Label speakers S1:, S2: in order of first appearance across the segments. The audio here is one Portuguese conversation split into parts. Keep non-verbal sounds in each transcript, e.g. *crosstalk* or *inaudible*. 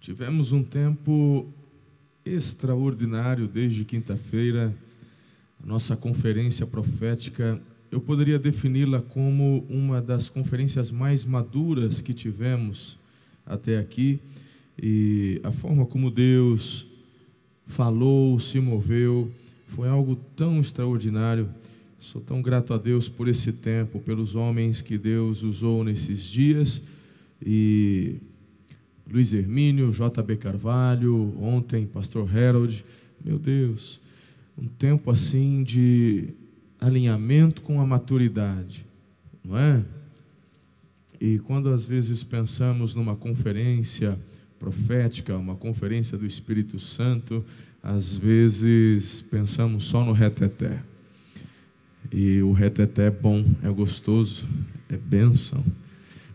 S1: Tivemos um tempo extraordinário desde quinta-feira. A nossa conferência profética, eu poderia defini-la como uma das conferências mais maduras que tivemos até aqui. E a forma como Deus falou, se moveu, foi algo tão extraordinário. Sou tão grato a Deus por esse tempo, pelos homens que Deus usou nesses dias. E Luiz Hermínio, JB Carvalho, ontem Pastor Harold, meu Deus, um tempo assim de alinhamento com a maturidade, não é? E quando às vezes pensamos numa conferência profética, uma conferência do Espírito Santo, às vezes pensamos só no reteté. E o reteté é bom, é gostoso, é bênção,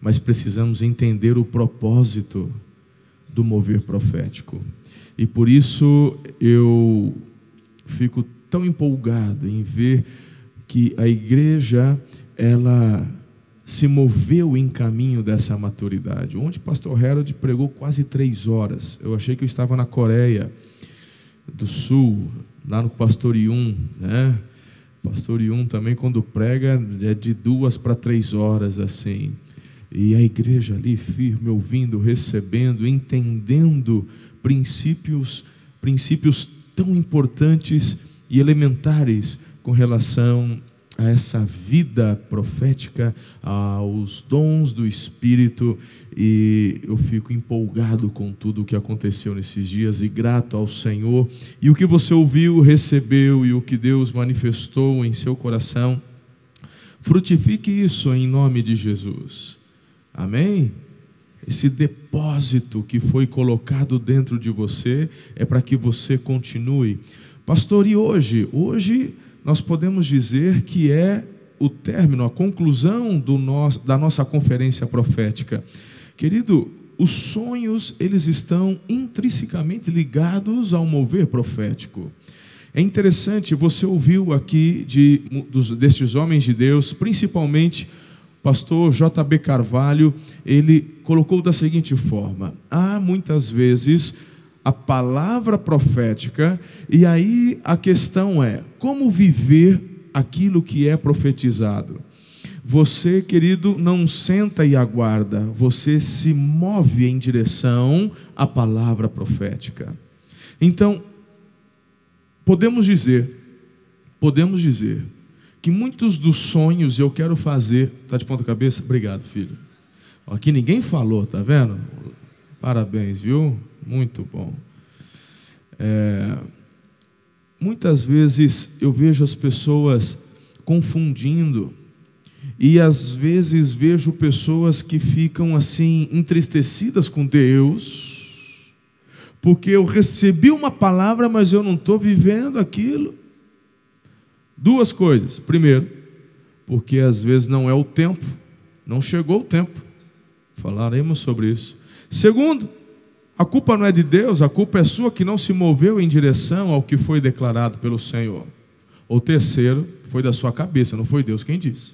S1: mas precisamos entender o propósito do mover profético. E por isso eu fico tão empolgado em ver que a igreja ela se moveu em caminho dessa maturidade. Onde o pastor Harold pregou quase três horas. Eu achei que eu estava na Coreia do Sul, lá no pastor Yun, né? Pastor Yun também quando prega é de duas para três horas assim. E a igreja ali firme, ouvindo, recebendo, entendendo princípios, princípios tão importantes e elementares com relação a essa vida profética, aos dons do Espírito, e eu fico empolgado com tudo o que aconteceu nesses dias e grato ao Senhor. E o que você ouviu, recebeu e o que Deus manifestou em seu coração, frutifique isso em nome de Jesus. Amém? Esse depósito que foi colocado dentro de você é para que você continue. Pastor, e hoje? Hoje nós podemos dizer que é o término, a conclusão nosso, da nossa conferência profética. Querido, os sonhos, eles estão intrinsecamente ligados ao mover profético. É interessante, você ouviu aqui de, dos, destes homens de Deus, principalmente pastor JB Carvalho, ele colocou da seguinte forma: há muitas vezes a palavra profética, e aí a questão é: como viver aquilo que é profetizado? Você, querido, não senta e aguarda, você se move em direção à palavra profética. Então, podemos dizer, podemos dizer que muitos dos sonhos eu quero fazer. Está de ponta cabeça? Obrigado, filho. Aqui ninguém falou, tá vendo? Parabéns, viu? Muito bom. É, muitas vezes eu vejo as pessoas confundindo, e às vezes vejo pessoas que ficam assim entristecidas com Deus, porque eu recebi uma palavra, mas eu não estou vivendo aquilo. Duas coisas. Primeiro, porque às vezes não é o tempo, não chegou o tempo. Falaremos sobre isso. Segundo, a culpa não é de Deus, a culpa é sua que não se moveu em direção ao que foi declarado pelo Senhor. Ou terceiro, foi da sua cabeça, não foi Deus quem disse.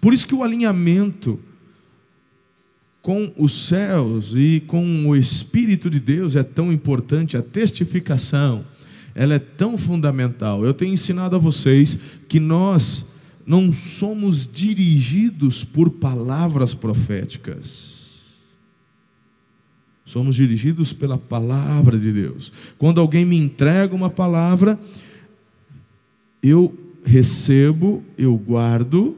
S1: Por isso que o alinhamento com os céus e com o Espírito de Deus é tão importante, a testificação ela é tão fundamental. Eu tenho ensinado a vocês que nós não somos dirigidos por palavras proféticas. Somos dirigidos pela palavra de Deus. Quando alguém me entrega uma palavra, eu recebo, eu guardo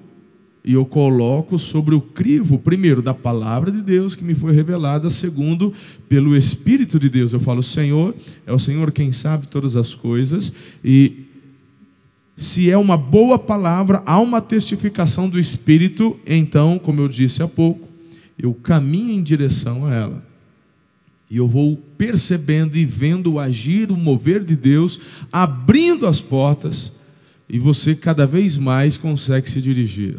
S1: e eu coloco sobre o crivo, primeiro, da palavra de Deus que me foi revelada, segundo, pelo Espírito de Deus. Eu falo, Senhor, é o Senhor quem sabe todas as coisas, e se é uma boa palavra, há uma testificação do Espírito, então, como eu disse há pouco, eu caminho em direção a ela. E eu vou percebendo e vendo o agir, o mover de Deus, abrindo as portas, e você cada vez mais consegue se dirigir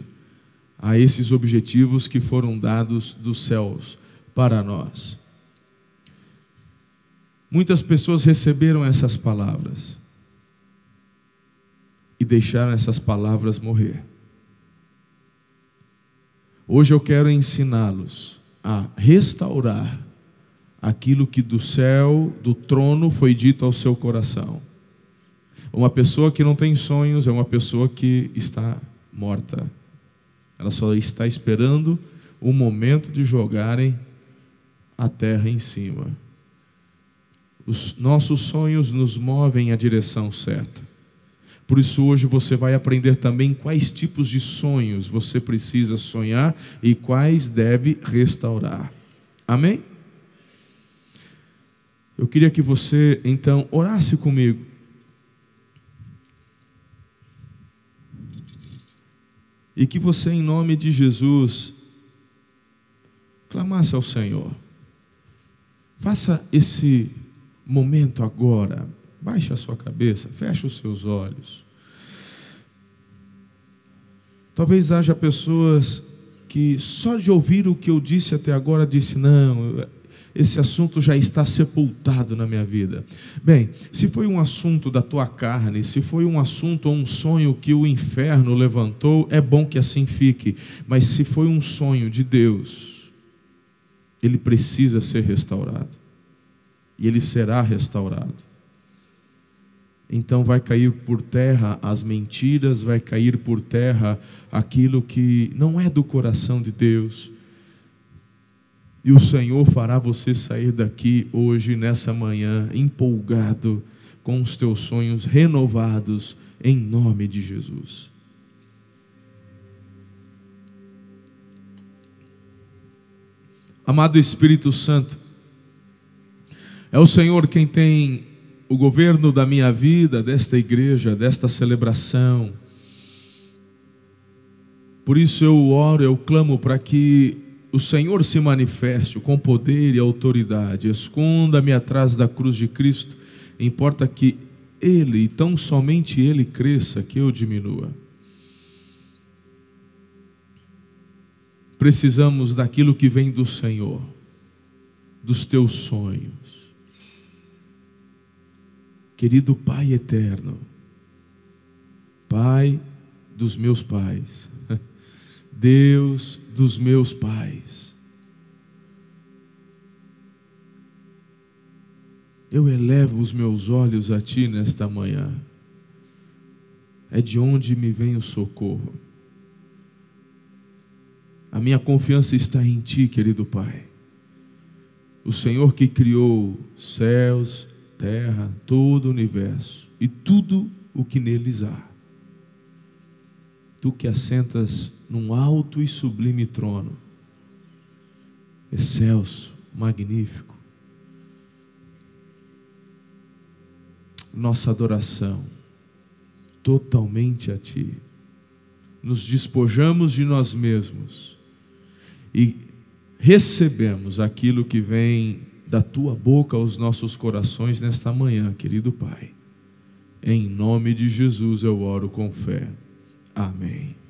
S1: a esses objetivos que foram dados dos céus para nós. Muitas pessoas receberam essas palavras e deixaram essas palavras morrer. Hoje eu quero ensiná-los a restaurar aquilo que do céu, do trono, foi dito ao seu coração. Uma pessoa que não tem sonhos é uma pessoa que está morta. Ela só está esperando o momento de jogarem a terra em cima. Os nossos sonhos nos movem à direção certa. Por isso, hoje você vai aprender também quais tipos de sonhos você precisa sonhar e quais deve restaurar. Amém? Eu queria que você então orasse comigo. E que você, em nome de Jesus, clamasse ao Senhor. Faça esse momento agora. Baixe a sua cabeça, feche os seus olhos. Talvez haja pessoas que só de ouvir o que eu disse até agora disse não, esse assunto já está sepultado na minha vida. Bem, se foi um assunto da tua carne, se foi um assunto ou um sonho que o inferno levantou, é bom que assim fique. Mas se foi um sonho de Deus, ele precisa ser restaurado e ele será restaurado. Então vai cair por terra as mentiras, vai cair por terra aquilo que não é do coração de Deus. E o Senhor fará você sair daqui hoje, nessa manhã, empolgado, com os teus sonhos renovados, em nome de Jesus. Amado Espírito Santo, é o Senhor quem tem o governo da minha vida, desta igreja, desta celebração. Por isso eu oro, eu clamo para que o Senhor se manifeste com poder e autoridade. Esconda-me atrás da cruz de Cristo. Importa que Ele, e tão somente Ele, cresça, que eu diminua. Precisamos daquilo que vem do Senhor, dos teus sonhos Querido Pai eterno, Pai dos meus pais, Deus dos meus pais, eu elevo os meus olhos a Ti nesta manhã, é de onde me vem o socorro. A minha confiança está em Ti, querido Pai. O Senhor que criou céus terra, todo o universo e tudo o que neles há. Tu que assentas num alto e sublime trono, excelso, magnífico, nossa adoração totalmente a Ti. Nos despojamos de nós mesmos e recebemos aquilo que vem da tua boca aos nossos corações nesta manhã, querido Pai. Em nome de Jesus eu oro com fé. Amém.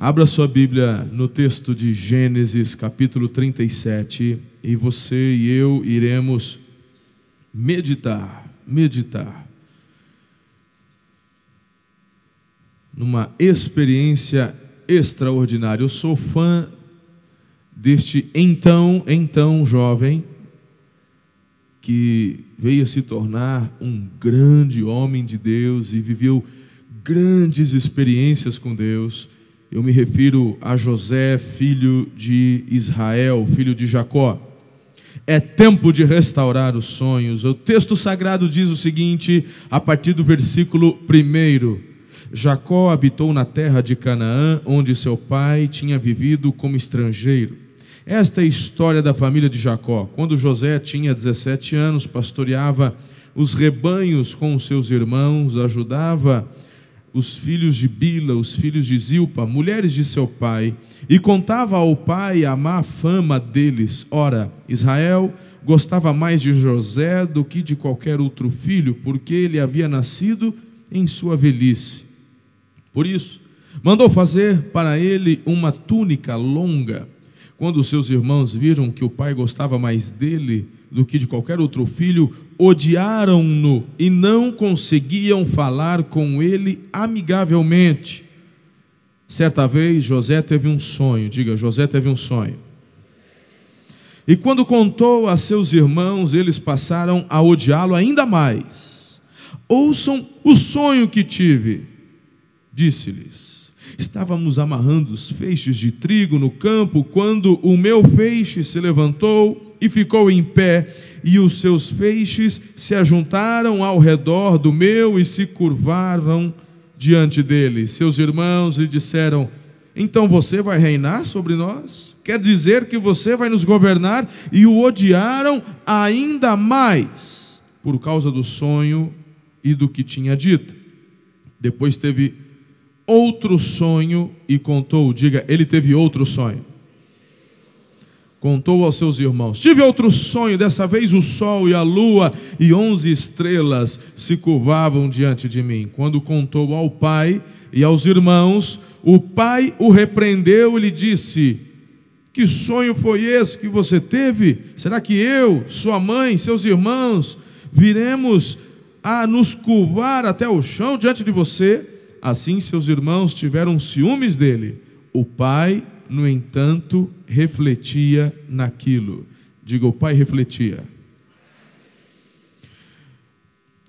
S1: Abra sua Bíblia no texto de Gênesis, capítulo 37, e você e eu iremos meditar, meditar numa experiência extraordinária. Eu sou fã deste então, então jovem, que veio a se tornar um grande homem de Deus e viveu grandes experiências com Deus. Eu me refiro a José, filho de Israel, filho de Jacó. É tempo de restaurar os sonhos. O texto sagrado diz o seguinte, a partir do versículo 1. Jacó habitou na terra de Canaã, onde seu pai tinha vivido como estrangeiro. Esta é a história da família de Jacó. Quando José tinha 17 anos, pastoreava os rebanhos com os seus irmãos, ajudava os filhos de Bila, os filhos de Zilpa, mulheres de seu pai, e contava ao pai a má fama deles. Ora, Israel gostava mais de José do que de qualquer outro filho, porque ele havia nascido em sua velhice. Por isso, mandou fazer para ele uma túnica longa quando seus irmãos viram que o pai gostava mais dele do que de qualquer outro filho, odiaram-no e não conseguiam falar com ele amigavelmente. Certa vez José teve um sonho, diga, José teve um sonho. E quando contou a seus irmãos, eles passaram a odiá-lo ainda mais. Ouçam o sonho que tive, disse-lhes. Estávamos amarrando os feixes de trigo no campo quando o meu feixe se levantou e ficou em pé, e os seus feixes se ajuntaram ao redor do meu e se curvaram diante dele. Seus irmãos lhe disseram: Então você vai reinar sobre nós? quer dizer que você vai nos governar, e o odiaram ainda mais por causa do sonho e do que tinha dito. Depois teve outro sonho e contou, diga, ele teve outro sonho. Contou aos seus irmãos: Tive outro sonho, dessa vez o sol e a lua e onze estrelas se curvavam diante de mim. Quando contou ao pai e aos irmãos, o pai o repreendeu e lhe disse: que sonho foi esse que você teve? Será que eu, sua mãe, seus irmãos, viremos a nos curvar até o chão diante de você? Assim seus irmãos tiveram ciúmes dele. O pai, no entanto, refletia naquilo. Diga, o pai refletia.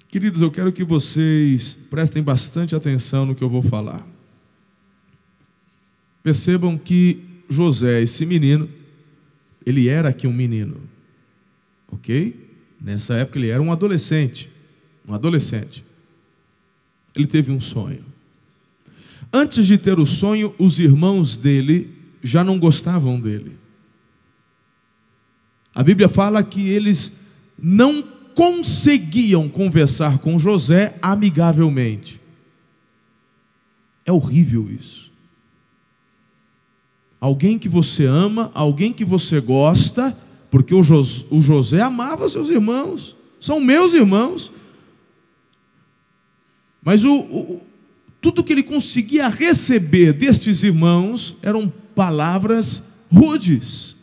S1: Queridos, eu quero que vocês prestem bastante atenção no que eu vou falar. Percebam que José, esse menino, ele era aqui um menino, ok? Nessa época ele era um adolescente, um adolescente. Ele teve um sonho. Antes de ter o sonho, os irmãos dele já não gostavam dele. A Bíblia fala que eles não conseguiam conversar com José amigavelmente. É horrível isso alguém que você ama, alguém que você gosta, porque o, o José amava seus irmãos, são meus irmãos. Mas o, tudo que ele conseguia receber destes irmãos eram palavras rudes.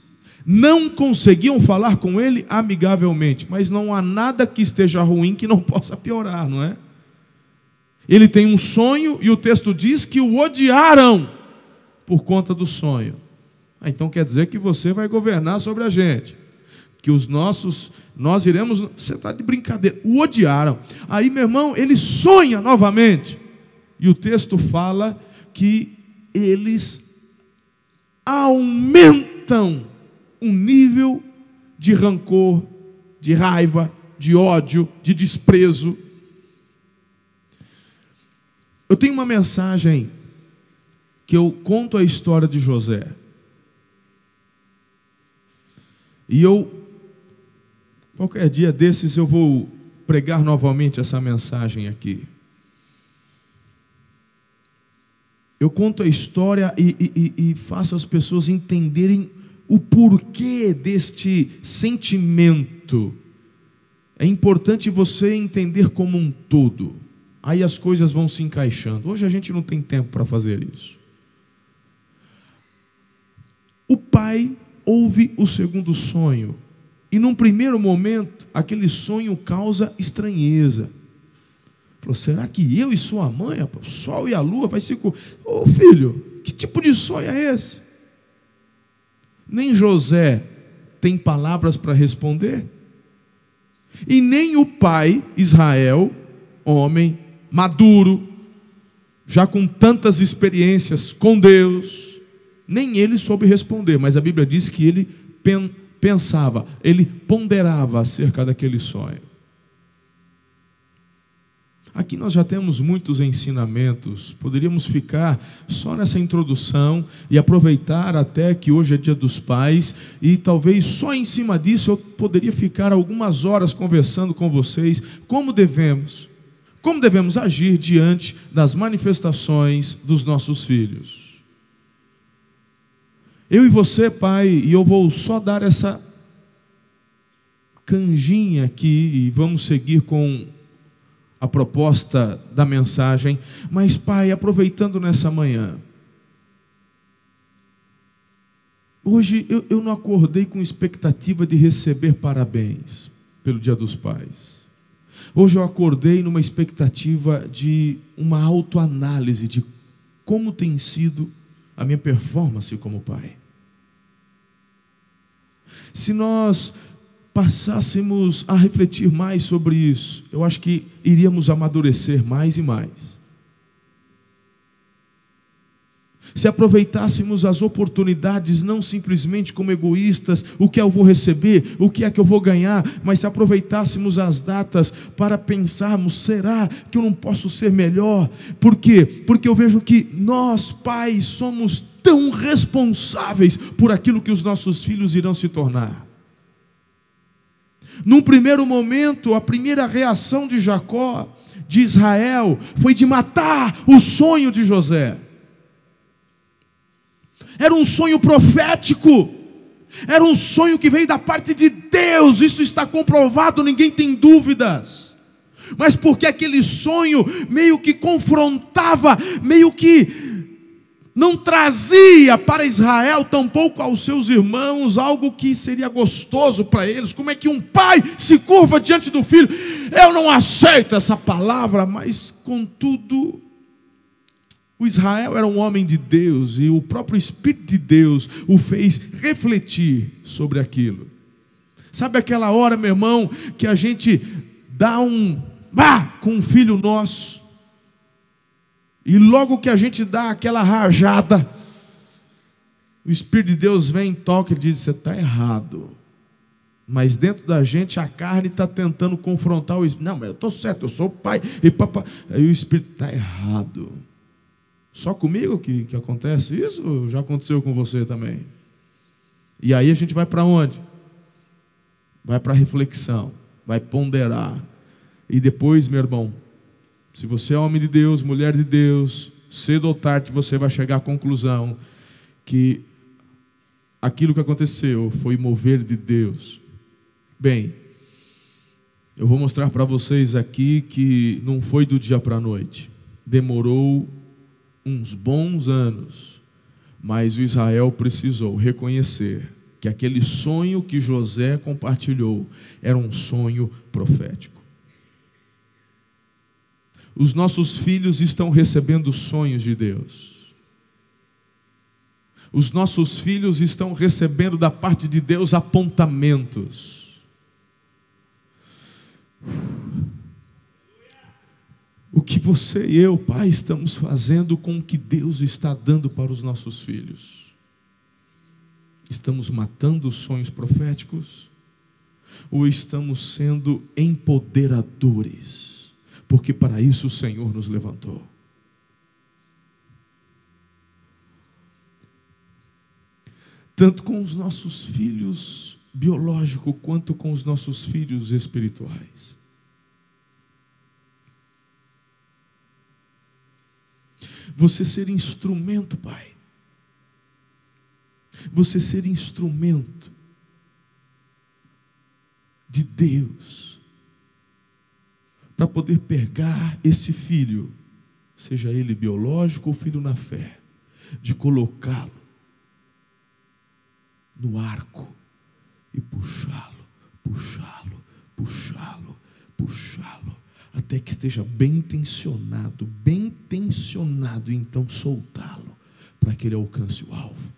S1: Não conseguiam falar com ele amigavelmente, mas não há nada que esteja ruim que não *laughs* possa piorar, não é? Ele tem um sonho e o texto diz que o odiaram por conta do sonho. Ah, então quer dizer que você vai governar sobre a gente. Que os nossos, nós iremos. Você está de brincadeira. O odiaram. Aí, meu irmão, ele sonha novamente. E o texto fala que eles aumentam o nível de rancor, de raiva, de ódio, de desprezo. Eu tenho uma mensagem que eu conto a história de José. E eu, qualquer dia desses, eu vou pregar novamente essa mensagem aqui. Eu conto a história e, e, e faço as pessoas entenderem o porquê deste sentimento. É importante você entender como um todo. Aí as coisas vão se encaixando. Hoje a gente não tem tempo para fazer isso. O pai ouve o segundo sonho. E num primeiro momento, aquele sonho causa estranheza. Falou, será que eu e sua mãe, o sol e a lua vai se. Ô oh, filho, que tipo de sonho é esse? Nem José tem palavras para responder. E nem o pai, Israel, homem maduro, já com tantas experiências com Deus, nem ele soube responder, mas a Bíblia diz que ele pensava, ele ponderava acerca daquele sonho. Aqui nós já temos muitos ensinamentos, poderíamos ficar só nessa introdução e aproveitar até que hoje é Dia dos Pais, e talvez só em cima disso eu poderia ficar algumas horas conversando com vocês. Como devemos, como devemos agir diante das manifestações dos nossos filhos. Eu e você, pai, e eu vou só dar essa canjinha aqui e vamos seguir com a proposta da mensagem. Mas, pai, aproveitando nessa manhã, hoje eu, eu não acordei com expectativa de receber parabéns pelo Dia dos Pais. Hoje eu acordei numa expectativa de uma autoanálise de como tem sido a minha performance como pai. Se nós passássemos a refletir mais sobre isso, eu acho que iríamos amadurecer mais e mais. se aproveitássemos as oportunidades não simplesmente como egoístas, o que eu vou receber, o que é que eu vou ganhar, mas se aproveitássemos as datas para pensarmos: será que eu não posso ser melhor? Por quê? Porque eu vejo que nós, pais, somos tão responsáveis por aquilo que os nossos filhos irão se tornar. Num primeiro momento, a primeira reação de Jacó, de Israel, foi de matar o sonho de José. Era um sonho profético. Era um sonho que veio da parte de Deus. Isso está comprovado, ninguém tem dúvidas. Mas porque aquele sonho meio que confrontava, meio que não trazia para Israel, tampouco aos seus irmãos, algo que seria gostoso para eles. Como é que um pai se curva diante do filho? Eu não aceito essa palavra, mas contudo o Israel era um homem de Deus e o próprio Espírito de Deus o fez refletir sobre aquilo. Sabe aquela hora, meu irmão, que a gente dá um bah com um filho nosso, e logo que a gente dá aquela rajada, o Espírito de Deus vem, toca e diz: Você está errado. Mas dentro da gente a carne está tentando confrontar o Espírito. Não, mas eu estou certo, eu sou o pai. E papai. Aí o Espírito está errado. Só comigo que, que acontece isso? Já aconteceu com você também? E aí a gente vai para onde? Vai para reflexão, vai ponderar. E depois, meu irmão, se você é homem de Deus, mulher de Deus, cedo ou tarde você vai chegar à conclusão que aquilo que aconteceu foi mover de Deus. Bem, eu vou mostrar para vocês aqui que não foi do dia para a noite. Demorou uns bons anos, mas o Israel precisou reconhecer que aquele sonho que José compartilhou era um sonho profético. Os nossos filhos estão recebendo sonhos de Deus. Os nossos filhos estão recebendo da parte de Deus apontamentos. o que você e eu, pai, estamos fazendo com o que Deus está dando para os nossos filhos. Estamos matando os sonhos proféticos? Ou estamos sendo empoderadores? Porque para isso o Senhor nos levantou. Tanto com os nossos filhos biológicos, quanto com os nossos filhos espirituais. Você ser instrumento, Pai. Você ser instrumento de Deus para poder pegar esse filho, seja ele biológico ou filho na fé, de colocá-lo no arco e puxá-lo, puxá-lo, puxá-lo, puxá-lo até que esteja bem intencionado, bem intencionado, então soltá-lo para que ele alcance o alvo.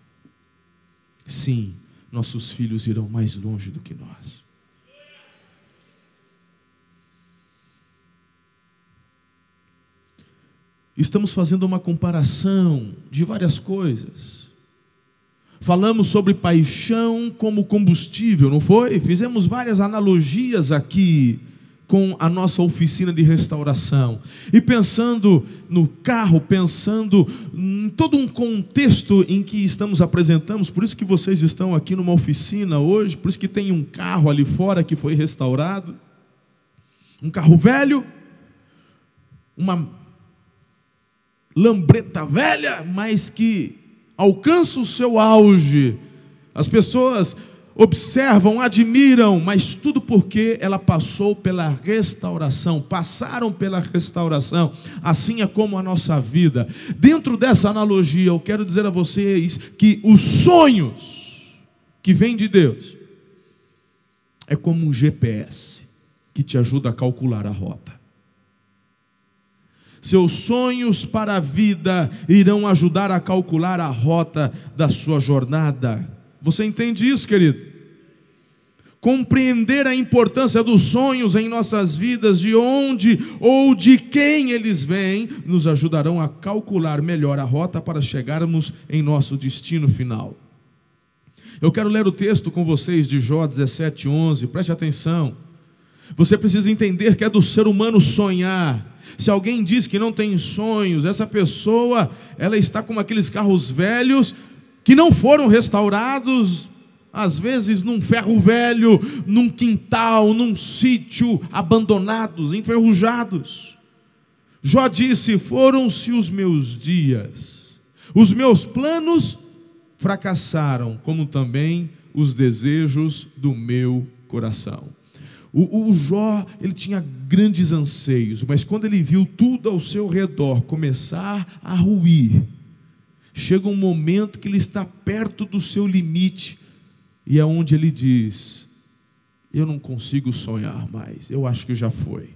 S1: Sim, nossos filhos irão mais longe do que nós. Estamos fazendo uma comparação de várias coisas. Falamos sobre paixão como combustível, não foi? Fizemos várias analogias aqui com a nossa oficina de restauração. E pensando no carro, pensando em todo um contexto em que estamos apresentamos, por isso que vocês estão aqui numa oficina hoje, por isso que tem um carro ali fora que foi restaurado. Um carro velho, uma lambreta velha, mas que alcança o seu auge. As pessoas observam, admiram, mas tudo porque ela passou pela restauração, passaram pela restauração, assim é como a nossa vida. Dentro dessa analogia, eu quero dizer a vocês que os sonhos que vêm de Deus é como um GPS que te ajuda a calcular a rota. Seus sonhos para a vida irão ajudar a calcular a rota da sua jornada. Você entende isso, querido? compreender a importância dos sonhos em nossas vidas, de onde ou de quem eles vêm, nos ajudarão a calcular melhor a rota para chegarmos em nosso destino final. Eu quero ler o texto com vocês de Jó 17:11. Preste atenção. Você precisa entender que é do ser humano sonhar. Se alguém diz que não tem sonhos, essa pessoa, ela está como aqueles carros velhos que não foram restaurados, às vezes num ferro velho, num quintal, num sítio, abandonados, enferrujados. Jó disse: Foram-se os meus dias, os meus planos fracassaram, como também os desejos do meu coração. O, o, Jó, ele tinha grandes anseios, mas quando ele viu tudo ao seu redor começar a ruir, chega um momento que ele está perto do seu limite, e é onde ele diz: Eu não consigo sonhar mais, eu acho que já foi.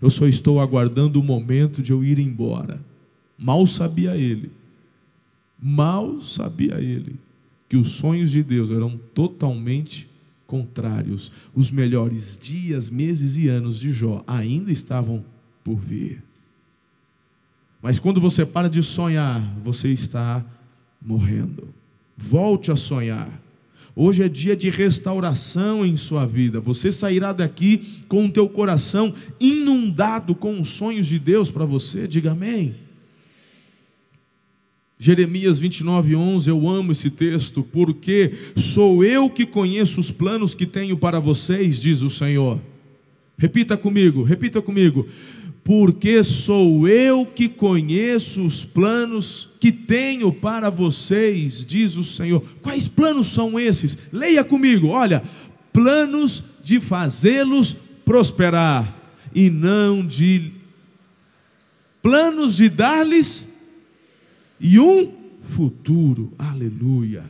S1: Eu só estou aguardando o momento de eu ir embora. Mal sabia ele, mal sabia ele, que os sonhos de Deus eram totalmente contrários. Os melhores dias, meses e anos de Jó ainda estavam por vir. Mas quando você para de sonhar, você está morrendo. Volte a sonhar. Hoje é dia de restauração em sua vida. Você sairá daqui com o teu coração inundado com os sonhos de Deus para você. Diga amém. Jeremias 29, 11, eu amo esse texto, porque sou eu que conheço os planos que tenho para vocês, diz o Senhor. Repita comigo, repita comigo. Porque sou eu que conheço os planos que tenho para vocês, diz o Senhor. Quais planos são esses? Leia comigo, olha: planos de fazê-los prosperar e não de planos de dar-lhes e um futuro. Aleluia.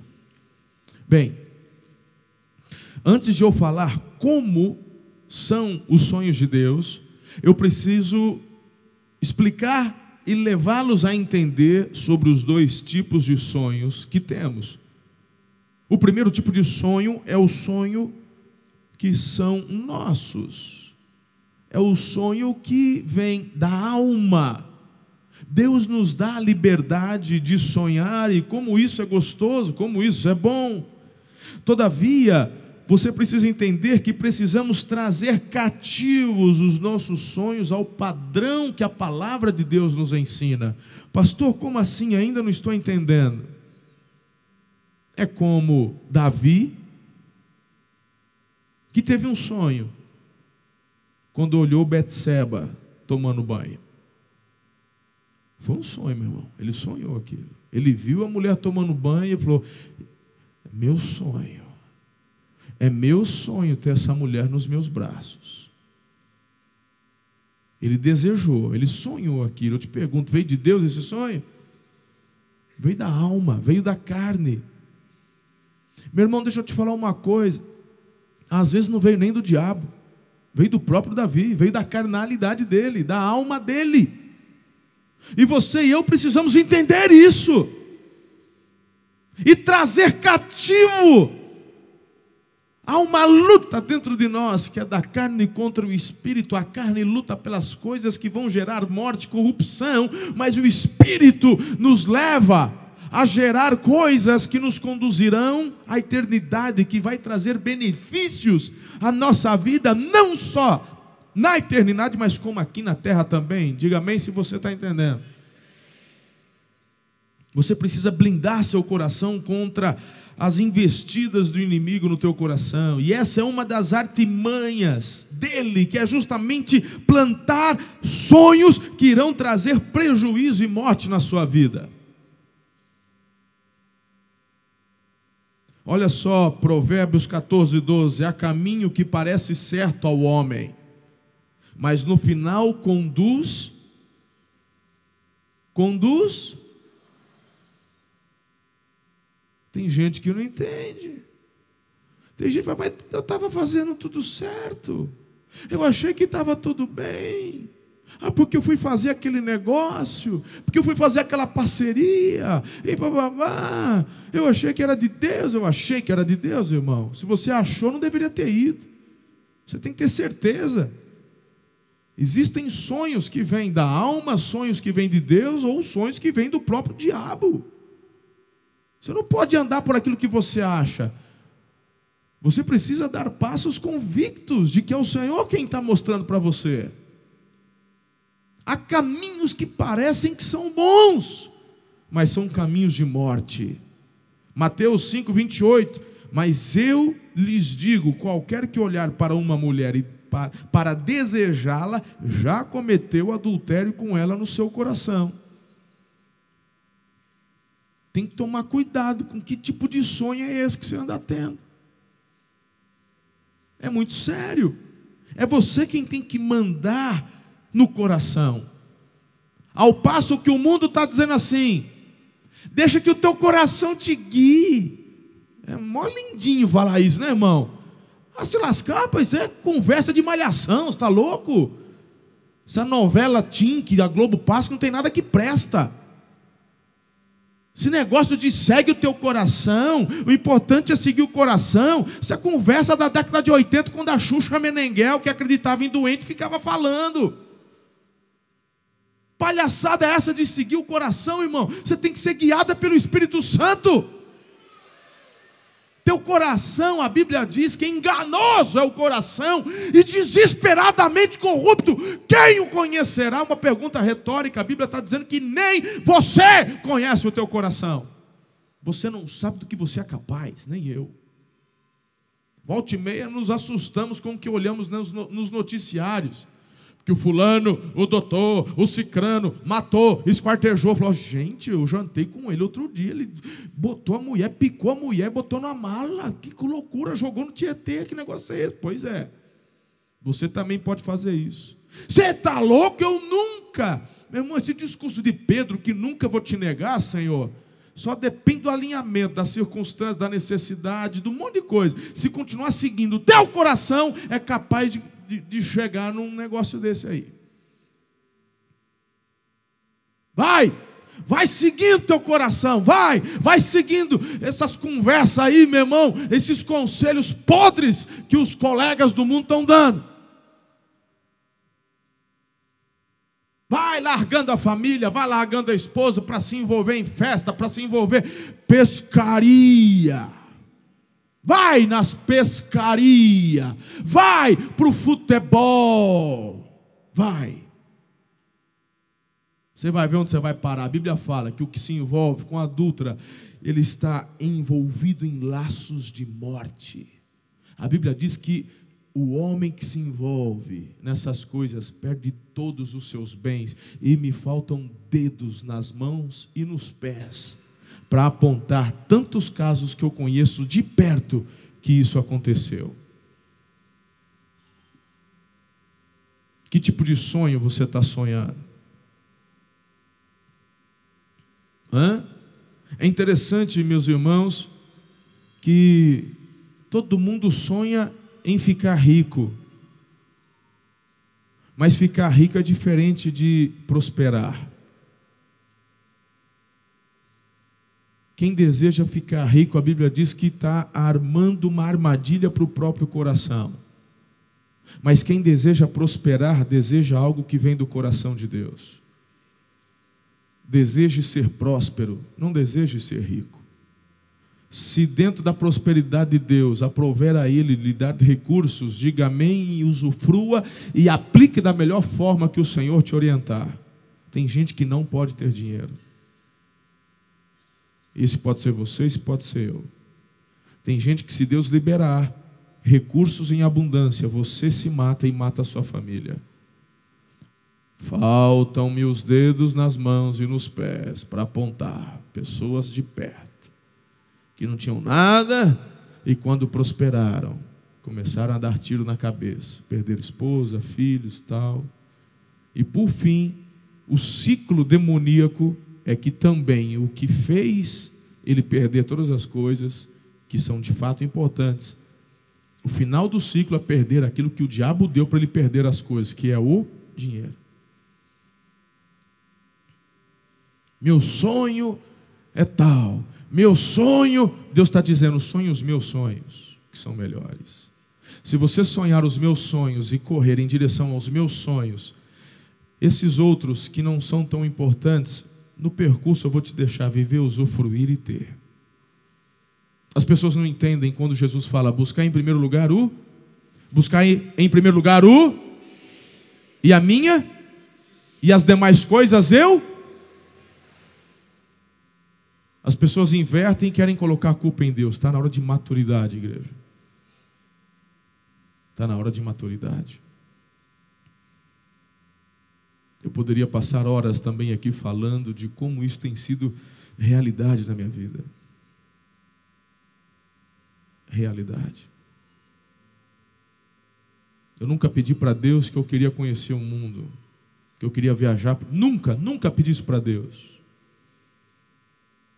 S1: Bem, antes de eu falar como são os sonhos de Deus, eu preciso explicar e levá-los a entender sobre os dois tipos de sonhos que temos. O primeiro tipo de sonho é o sonho que são nossos. É o sonho que vem da alma Deus nos dá a liberdade de sonhar e como isso é gostoso, como isso é bom. Todavia, você precisa entender que precisamos trazer cativos os nossos sonhos ao padrão que a palavra de Deus nos ensina. Pastor, como assim? Ainda não estou entendendo. É como Davi, que teve um sonho quando olhou Betseba tomando banho. Foi um sonho, meu irmão. Ele sonhou aquilo. Ele viu a mulher tomando banho e falou: é Meu sonho. É meu sonho ter essa mulher nos meus braços. Ele desejou, ele sonhou aquilo. Eu te pergunto: veio de Deus esse sonho? Veio da alma, veio da carne. Meu irmão, deixa eu te falar uma coisa. Às vezes não veio nem do diabo, veio do próprio Davi, veio da carnalidade dele, da alma dele. E você e eu precisamos entender isso. E trazer cativo. Há uma luta dentro de nós que é da carne contra o espírito. A carne luta pelas coisas que vão gerar morte, corrupção, mas o espírito nos leva a gerar coisas que nos conduzirão à eternidade, que vai trazer benefícios à nossa vida, não só na eternidade, mas como aqui na terra também. Diga amém se você está entendendo. Você precisa blindar seu coração contra as investidas do inimigo no teu coração. E essa é uma das artimanhas dele, que é justamente plantar sonhos que irão trazer prejuízo e morte na sua vida. Olha só, Provérbios 14, 12: há caminho que parece certo ao homem, mas no final conduz, conduz. Tem gente que não entende. Tem gente que fala, mas eu estava fazendo tudo certo. Eu achei que estava tudo bem. Ah, porque eu fui fazer aquele negócio, porque eu fui fazer aquela parceria, e babá. Eu achei que era de Deus, eu achei que era de Deus, irmão. Se você achou, não deveria ter ido. Você tem que ter certeza. Existem sonhos que vêm da alma, sonhos que vêm de Deus, ou sonhos que vêm do próprio diabo. Você não pode andar por aquilo que você acha. Você precisa dar passos convictos de que é o Senhor quem está mostrando para você. Há caminhos que parecem que são bons, mas são caminhos de morte. Mateus 5, 28. Mas eu lhes digo: qualquer que olhar para uma mulher e para, para desejá-la, já cometeu adultério com ela no seu coração. Tem que tomar cuidado com que tipo de sonho é esse que você anda tendo. É muito sério. É você quem tem que mandar no coração. Ao passo que o mundo está dizendo assim: deixa que o teu coração te guie. É mó lindinho falar isso, né, irmão? A se lascar, pois é conversa de malhação, está louco? Essa novela Tim que a Globo passa não tem nada que presta. Esse negócio de segue o teu coração, o importante é seguir o coração. Essa conversa da década de 80, quando a Xuxa Menenguel, que acreditava em doente, ficava falando. Palhaçada é essa de seguir o coração, irmão? Você tem que ser guiada pelo Espírito Santo. Teu coração, a Bíblia diz que enganoso é o coração e desesperadamente corrupto. Quem o conhecerá? Uma pergunta retórica. A Bíblia está dizendo que nem você conhece o teu coração. Você não sabe do que você é capaz, nem eu. Volta e meia nos assustamos com o que olhamos nos noticiários que o fulano, o doutor, o cicrano matou, esquartejou. Falou: gente, eu jantei com ele outro dia. Ele botou a mulher, picou a mulher, botou na mala. Que loucura, jogou no Tietê. Que negócio é esse? Pois é. Você também pode fazer isso. Você está louco? Eu nunca. Meu irmão, esse discurso de Pedro, que nunca vou te negar, Senhor. Só depende do alinhamento, das circunstâncias, da necessidade, de um monte de coisa. Se continuar seguindo o teu coração, é capaz de de, de chegar num negócio desse aí. Vai, vai seguindo teu coração, vai, vai seguindo essas conversas aí, meu irmão, esses conselhos podres que os colegas do mundo estão dando. Vai largando a família, vai largando a esposa para se envolver em festa, para se envolver pescaria vai nas pescarias, vai para o futebol, vai. Você vai ver onde você vai parar. A Bíblia fala que o que se envolve com a adulta, ele está envolvido em laços de morte. A Bíblia diz que o homem que se envolve nessas coisas perde todos os seus bens e me faltam dedos nas mãos e nos pés para apontar tantos casos que eu conheço de perto que isso aconteceu. Que tipo de sonho você está sonhando? Hã? É interessante, meus irmãos, que todo mundo sonha em ficar rico. Mas ficar rico é diferente de prosperar. Quem deseja ficar rico, a Bíblia diz que está armando uma armadilha para o próprio coração. Mas quem deseja prosperar, deseja algo que vem do coração de Deus. Deseje ser próspero, não deseje ser rico. Se dentro da prosperidade de Deus aprover a Ele lhe dar recursos, diga amém e usufrua e aplique da melhor forma que o Senhor te orientar. Tem gente que não pode ter dinheiro. Esse pode ser você, esse pode ser eu. Tem gente que, se Deus liberar recursos em abundância, você se mata e mata a sua família. Faltam-me os dedos nas mãos e nos pés para apontar pessoas de perto que não tinham nada e, quando prosperaram, começaram a dar tiro na cabeça, perderam esposa, filhos, tal. E por fim, o ciclo demoníaco é que também o que fez ele perder todas as coisas que são de fato importantes, o final do ciclo é perder aquilo que o diabo deu para ele perder as coisas, que é o dinheiro. Meu sonho é tal. Meu sonho, Deus está dizendo, sonhe os meus sonhos, que são melhores. Se você sonhar os meus sonhos e correr em direção aos meus sonhos, esses outros que não são tão importantes, no percurso eu vou te deixar viver, usufruir e ter. As pessoas não entendem quando Jesus fala buscar em primeiro lugar o buscar em primeiro lugar o e a minha e as demais coisas eu As pessoas invertem e querem colocar a culpa em Deus. Está na hora de maturidade, igreja. Está na hora de maturidade. Eu poderia passar horas também aqui falando de como isso tem sido realidade na minha vida. Realidade. Eu nunca pedi para Deus que eu queria conhecer o mundo, que eu queria viajar. Nunca, nunca pedi isso para Deus.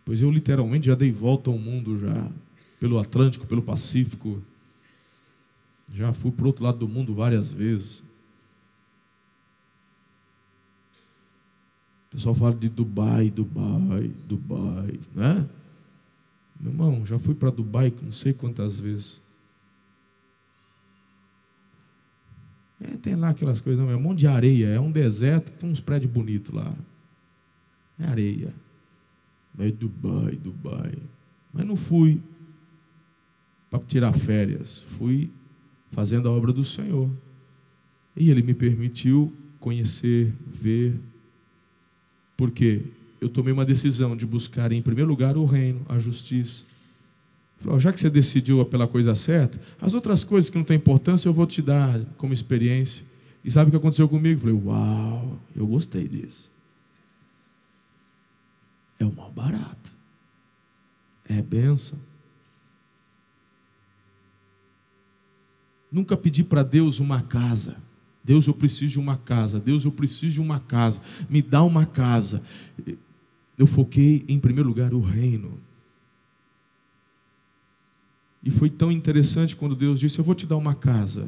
S1: Pois eu literalmente já dei volta ao mundo já, pelo Atlântico, pelo Pacífico. Já fui para o outro lado do mundo várias vezes. O pessoal fala de Dubai, Dubai, Dubai, né? Meu irmão, já fui para Dubai não sei quantas vezes. É, tem lá aquelas coisas, não, é um monte de areia, é um deserto, tem uns prédios bonitos lá. É areia. É Dubai, Dubai. Mas não fui para tirar férias, fui fazendo a obra do Senhor. E Ele me permitiu conhecer, ver, porque eu tomei uma decisão de buscar em primeiro lugar o reino, a justiça. Já que você decidiu pela coisa certa, as outras coisas que não têm importância eu vou te dar como experiência. E sabe o que aconteceu comigo? Falei, uau, eu gostei disso. É o mal barato. É benção. Nunca pedi para Deus uma casa. Deus, eu preciso de uma casa. Deus, eu preciso de uma casa. Me dá uma casa. Eu foquei em primeiro lugar o reino. E foi tão interessante quando Deus disse: Eu vou te dar uma casa.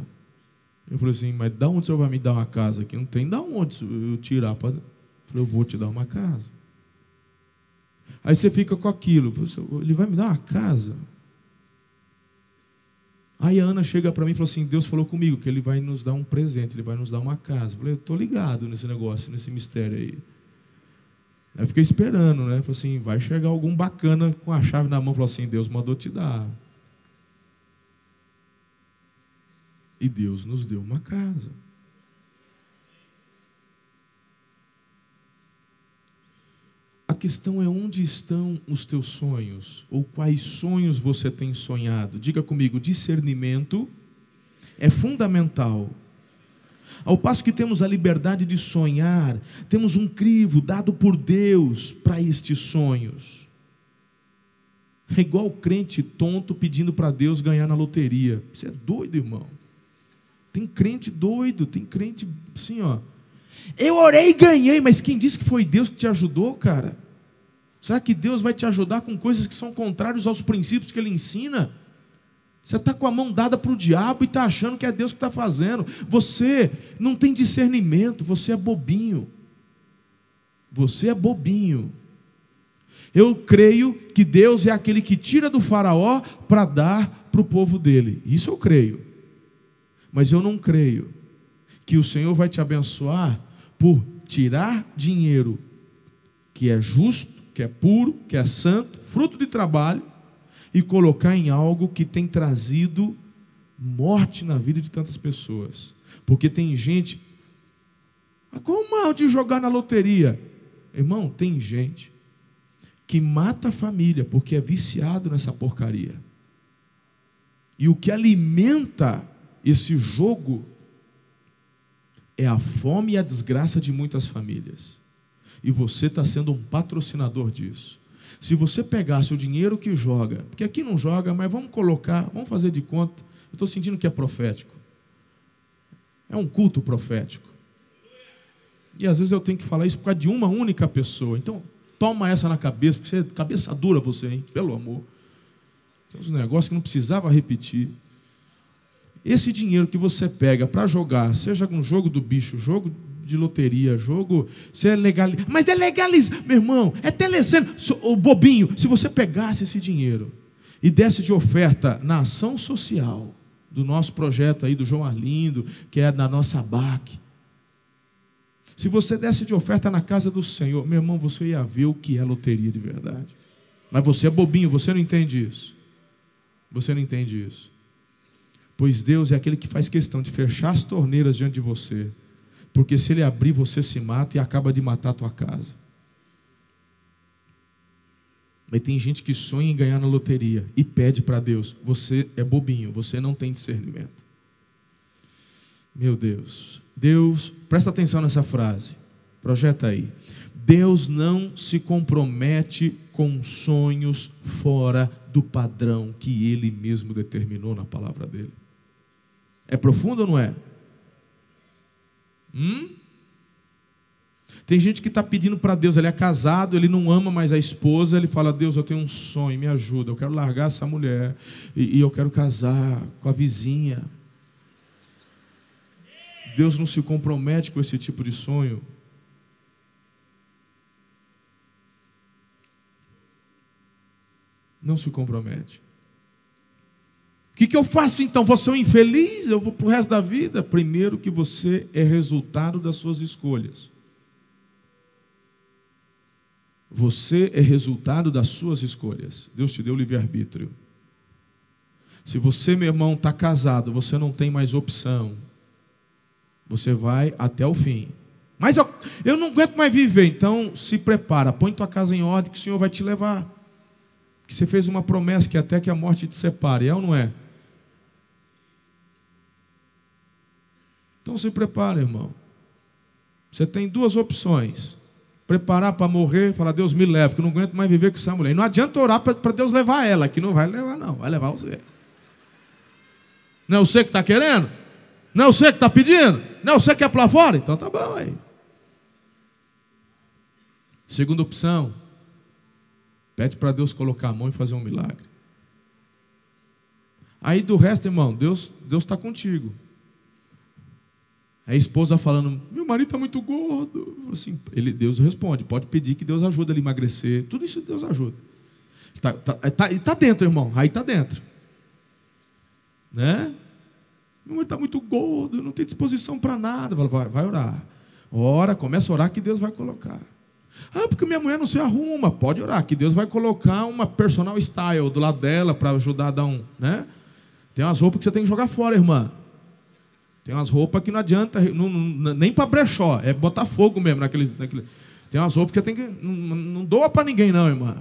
S1: Eu falei assim: Mas da onde o Senhor vai me dar uma casa? Que não tem da onde eu tirar. Pra... Eu falei: Eu vou te dar uma casa. Aí você fica com aquilo: Ele vai me dar uma casa? Aí a Ana chega para mim e falou assim: Deus falou comigo que ele vai nos dar um presente, ele vai nos dar uma casa. Eu falei: Eu estou ligado nesse negócio, nesse mistério aí. Aí eu fiquei esperando, né? Falei assim: vai chegar algum bacana com a chave na mão. Falou assim: Deus mandou te dar. E Deus nos deu uma casa. A questão é onde estão os teus sonhos, ou quais sonhos você tem sonhado. Diga comigo: discernimento é fundamental. Ao passo que temos a liberdade de sonhar, temos um crivo dado por Deus para estes sonhos. É igual crente tonto pedindo para Deus ganhar na loteria. Você é doido, irmão. Tem crente doido, tem crente assim, ó. Eu orei e ganhei, mas quem disse que foi Deus que te ajudou, cara? Será que Deus vai te ajudar com coisas que são contrárias aos princípios que Ele ensina? Você está com a mão dada para o diabo e está achando que é Deus que está fazendo. Você não tem discernimento, você é bobinho. Você é bobinho. Eu creio que Deus é aquele que tira do Faraó para dar para o povo dele. Isso eu creio. Mas eu não creio que o Senhor vai te abençoar por tirar dinheiro que é justo que é puro, que é santo, fruto de trabalho, e colocar em algo que tem trazido morte na vida de tantas pessoas. Porque tem gente. Ah, qual o mal de jogar na loteria? Irmão, tem gente que mata a família porque é viciado nessa porcaria. E o que alimenta esse jogo é a fome e a desgraça de muitas famílias. E você está sendo um patrocinador disso. Se você pegasse o dinheiro que joga, porque aqui não joga, mas vamos colocar, vamos fazer de conta. Eu estou sentindo que é profético. É um culto profético. E às vezes eu tenho que falar isso por causa de uma única pessoa. Então, toma essa na cabeça, porque você é cabeça dura você, hein? Pelo amor. Tem uns negócios que não precisava repetir. Esse dinheiro que você pega para jogar, seja no jogo do bicho, jogo de loteria, jogo. Você é legal, mas é legalizado, meu irmão, é telecena. O bobinho, se você pegasse esse dinheiro e desse de oferta na ação social do nosso projeto aí do João Arlindo, que é da nossa BAC. Se você desse de oferta na casa do Senhor, meu irmão, você ia ver o que é loteria de verdade. Mas você é bobinho, você não entende isso. Você não entende isso. Pois Deus é aquele que faz questão de fechar as torneiras diante de você. Porque se ele abrir, você se mata e acaba de matar a tua casa. Mas tem gente que sonha em ganhar na loteria e pede para Deus: você é bobinho, você não tem discernimento. Meu Deus, Deus, presta atenção nessa frase, projeta aí. Deus não se compromete com sonhos fora do padrão que Ele mesmo determinou na palavra dele. É profundo ou não é? Hum? Tem gente que está pedindo para Deus, ele é casado, ele não ama mais a esposa, ele fala: Deus, eu tenho um sonho, me ajuda, eu quero largar essa mulher e, e eu quero casar com a vizinha. Deus não se compromete com esse tipo de sonho. Não se compromete. O que, que eu faço então? Vou ser um infeliz? Eu vou para o resto da vida? Primeiro, que você é resultado das suas escolhas. Você é resultado das suas escolhas. Deus te deu livre-arbítrio. Se você, meu irmão, está casado, você não tem mais opção. Você vai até o fim. Mas eu, eu não aguento mais viver, então se prepara, põe tua casa em ordem que o Senhor vai te levar. Que você fez uma promessa que até que a morte te separe, é ou não é? Então se prepara, irmão. Você tem duas opções preparar para morrer, falar, Deus me leva, que eu não aguento mais viver com essa mulher. E não adianta orar para Deus levar ela, que não vai levar, não, vai levar você. Não é você que está querendo? Não é você que está pedindo? Não é você que quer para fora? Então tá bom aí. Segunda opção, pede para Deus colocar a mão e fazer um milagre. Aí do resto, irmão, Deus está contigo. A esposa falando, meu marido está muito gordo. Assim, ele, Deus responde, pode pedir que Deus ajude ele a emagrecer. Tudo isso Deus ajuda. Está tá, tá, tá dentro, irmão. Aí está dentro. Né? Meu marido está muito gordo, não tem disposição para nada. Vai, vai orar. Ora, começa a orar que Deus vai colocar. Ah, porque minha mulher não se arruma. Pode orar, que Deus vai colocar uma personal style do lado dela para ajudar a dar um. Né? Tem umas roupas que você tem que jogar fora, irmã. Tem umas roupas que não adianta, não, não, nem para brechó, é botar fogo mesmo naquele, naquele. Tem umas roupas que tem que. Não, não doa para ninguém, não, irmã.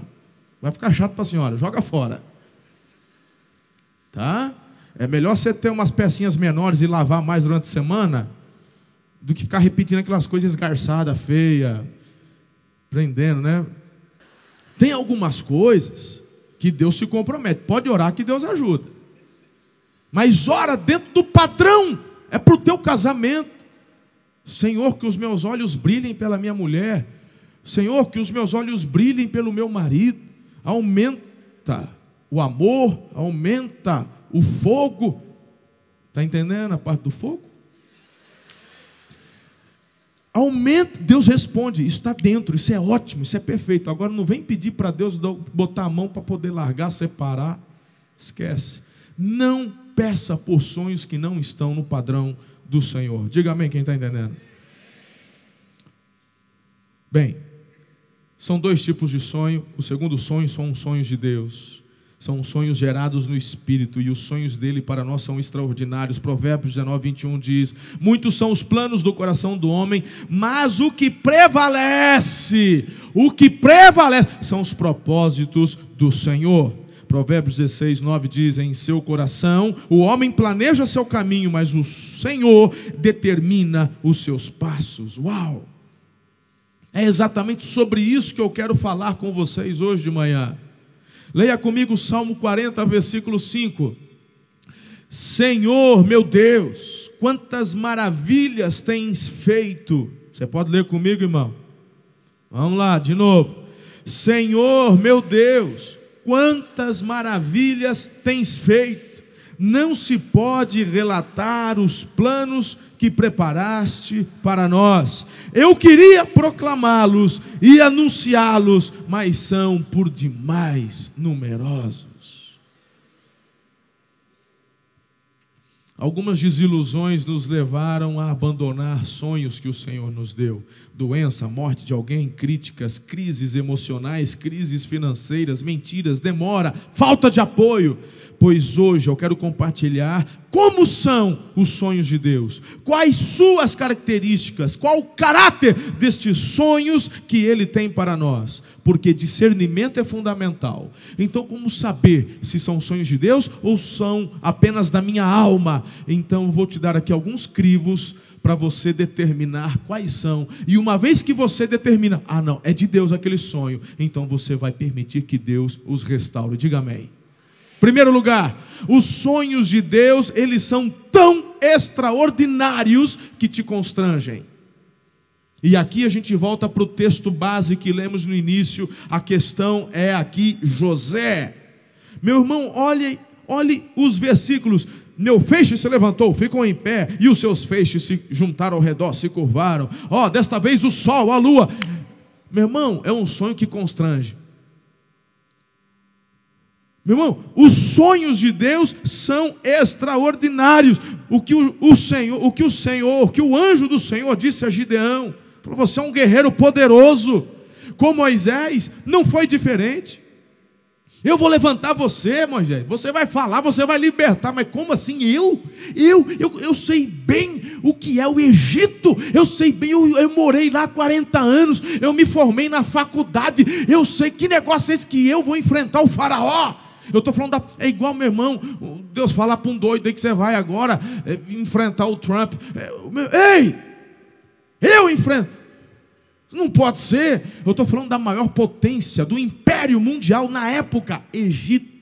S1: Vai ficar chato para a senhora, joga fora. Tá? É melhor você ter umas pecinhas menores e lavar mais durante a semana do que ficar repetindo aquelas coisas esgarçadas, feias, prendendo, né? Tem algumas coisas que Deus se compromete. Pode orar que Deus ajuda. Mas ora dentro do padrão é para o teu casamento. Senhor, que os meus olhos brilhem pela minha mulher. Senhor, que os meus olhos brilhem pelo meu marido. Aumenta o amor, aumenta o fogo. Está entendendo a parte do fogo? Aumenta, Deus responde, isso está dentro, isso é ótimo, isso é perfeito. Agora não vem pedir para Deus botar a mão para poder largar, separar. Esquece. Não peça por sonhos que não estão no padrão do Senhor. Diga amém, quem está entendendo? Bem, são dois tipos de sonho. O segundo sonho são os sonhos de Deus. São sonhos gerados no Espírito, e os sonhos dele para nós são extraordinários. Provérbios 19, 21 diz: Muitos são os planos do coração do homem, mas o que prevalece, o que prevalece, são os propósitos do Senhor. Provérbios 16, 9 diz: Em seu coração o homem planeja seu caminho, mas o Senhor determina os seus passos. Uau! É exatamente sobre isso que eu quero falar com vocês hoje de manhã. Leia comigo o Salmo 40, versículo 5. Senhor, meu Deus, quantas maravilhas tens feito. Você pode ler comigo, irmão? Vamos lá, de novo. Senhor, meu Deus, quantas maravilhas tens feito. Não se pode relatar os planos que preparaste para nós. Eu queria proclamá-los e anunciá-los, mas são por demais numerosos. Algumas desilusões nos levaram a abandonar sonhos que o Senhor nos deu. Doença, morte de alguém, críticas, crises emocionais, crises financeiras, mentiras, demora, falta de apoio. Pois hoje eu quero compartilhar como são os sonhos de Deus, quais suas características, qual o caráter destes sonhos que Ele tem para nós, porque discernimento é fundamental. Então, como saber se são sonhos de Deus ou são apenas da minha alma? Então, vou te dar aqui alguns crivos para você determinar quais são. E uma vez que você determina, ah, não, é de Deus aquele sonho, então você vai permitir que Deus os restaure. Diga amém. Primeiro lugar, os sonhos de Deus, eles são tão extraordinários que te constrangem. E aqui a gente volta para o texto base que lemos no início, a questão é aqui José. Meu irmão, olhe, olhe os versículos. Meu feixe se levantou, ficou em pé, e os seus feixes se juntaram ao redor, se curvaram. Ó, oh, desta vez o sol, a lua. Meu irmão, é um sonho que constrange. Meu irmão, os sonhos de Deus são extraordinários. O que o, o, Senhor, o que o Senhor, o que o anjo do Senhor disse a Gideão, você é um guerreiro poderoso. Com Moisés não foi diferente. Eu vou levantar você, Moisés. Você vai falar, você vai libertar. Mas como assim? Eu? Eu, eu, eu sei bem o que é o Egito. Eu sei bem, eu, eu morei lá 40 anos. Eu me formei na faculdade. Eu sei que negócio é esse que eu vou enfrentar o faraó. Eu estou falando, da, é igual meu irmão, Deus falar para um doido aí que você vai agora é, enfrentar o Trump. É, ei, eu enfrento. Não pode ser. Eu estou falando da maior potência, do império mundial na época, Egito.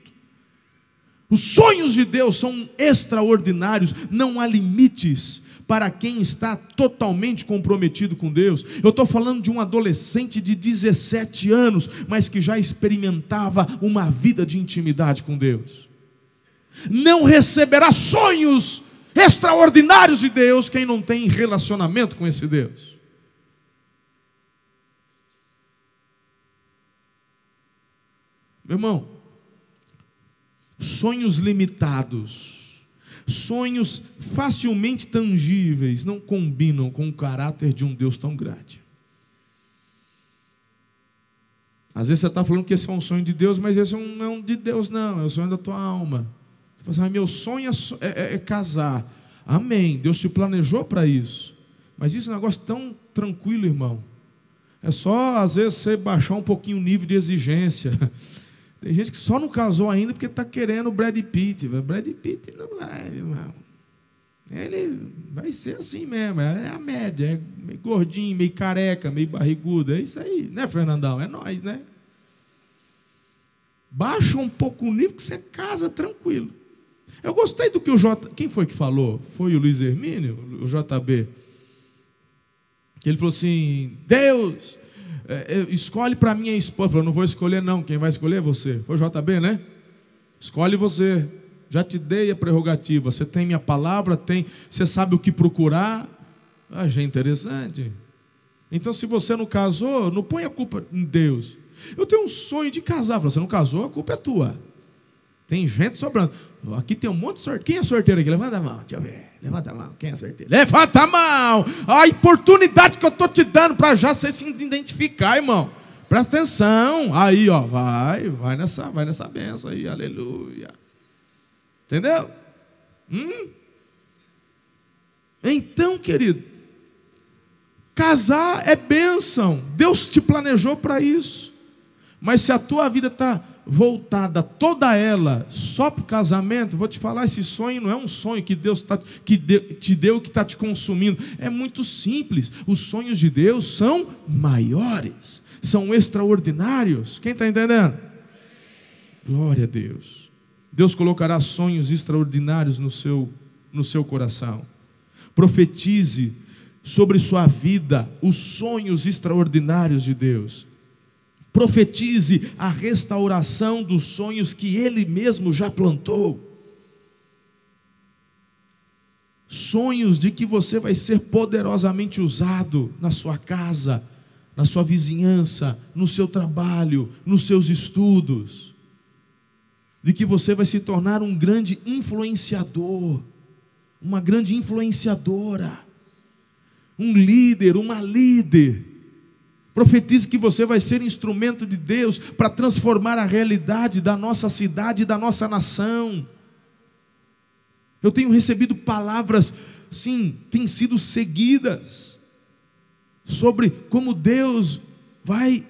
S1: Os sonhos de Deus são extraordinários, não há limites para quem está totalmente comprometido com Deus. Eu estou falando de um adolescente de 17 anos, mas que já experimentava uma vida de intimidade com Deus. Não receberá sonhos extraordinários de Deus quem não tem relacionamento com esse Deus. Meu irmão, sonhos limitados Sonhos facilmente tangíveis não combinam com o caráter de um Deus tão grande. Às vezes você está falando que esse é um sonho de Deus, mas esse não é um de Deus, não, é o sonho da tua alma. Fala assim, ah, meu sonho é, é, é casar. Amém. Deus te planejou para isso. Mas isso é um negócio tão tranquilo, irmão. É só, às vezes, você baixar um pouquinho o nível de exigência. *laughs* Tem gente que só não casou ainda porque está querendo o Brad Pitt. Brad Pitt não vai, irmão. Ele vai ser assim mesmo, é a média, é meio gordinho, meio careca, meio barrigudo, é isso aí, né, Fernandão? É nós, né? Baixa um pouco o nível que você casa tranquilo. Eu gostei do que o J. Quem foi que falou? Foi o Luiz Hermínio, o JB. Ele falou assim: Deus, é, é, escolhe para minha esposa. Falou, não vou escolher, não. Quem vai escolher é você. Foi o JB, né? Escolhe você. Já te dei a prerrogativa. Você tem minha palavra, tem. Você sabe o que procurar. Achei interessante. Então, se você não casou, não põe a culpa em Deus. Eu tenho um sonho de casar. Você não casou, a culpa é tua. Tem gente sobrando. Aqui tem um monte de sorteio. Quem é sorteiro aqui? Levanta a mão, deixa eu ver. Levanta a mão. Quem é sorteiro? Levanta a mão. A oportunidade que eu estou te dando para já você se identificar, irmão. Presta atenção. Aí, ó, vai, vai nessa, vai nessa benção aí, aleluia. Entendeu? Hum? Então, querido, casar é bênção. Deus te planejou para isso. Mas se a tua vida está voltada toda ela só para o casamento, vou te falar, esse sonho não é um sonho que Deus tá, que de, te deu que está te consumindo. É muito simples. Os sonhos de Deus são maiores, são extraordinários. Quem está entendendo? Glória a Deus. Deus colocará sonhos extraordinários no seu, no seu coração. Profetize sobre sua vida os sonhos extraordinários de Deus profetize a restauração dos sonhos que ele mesmo já plantou. sonhos de que você vai ser poderosamente usado na sua casa, na sua vizinhança, no seu trabalho, nos seus estudos, de que você vai se tornar um grande influenciador, uma grande influenciadora, um líder, uma líder. Profetize que você vai ser instrumento de Deus para transformar a realidade da nossa cidade e da nossa nação. Eu tenho recebido palavras, sim, têm sido seguidas, sobre como Deus vai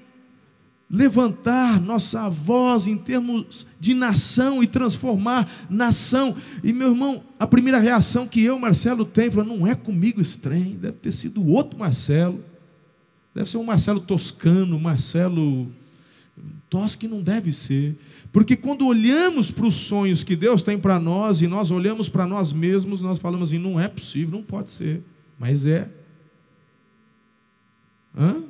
S1: levantar nossa voz em termos de nação e transformar nação. E meu irmão, a primeira reação que eu, Marcelo, tenho, falou, não é comigo trem, deve ter sido outro Marcelo. Deve ser um Marcelo toscano, Marcelo tosco não deve ser. Porque quando olhamos para os sonhos que Deus tem para nós e nós olhamos para nós mesmos, nós falamos assim: não é possível, não pode ser, mas é. Hã?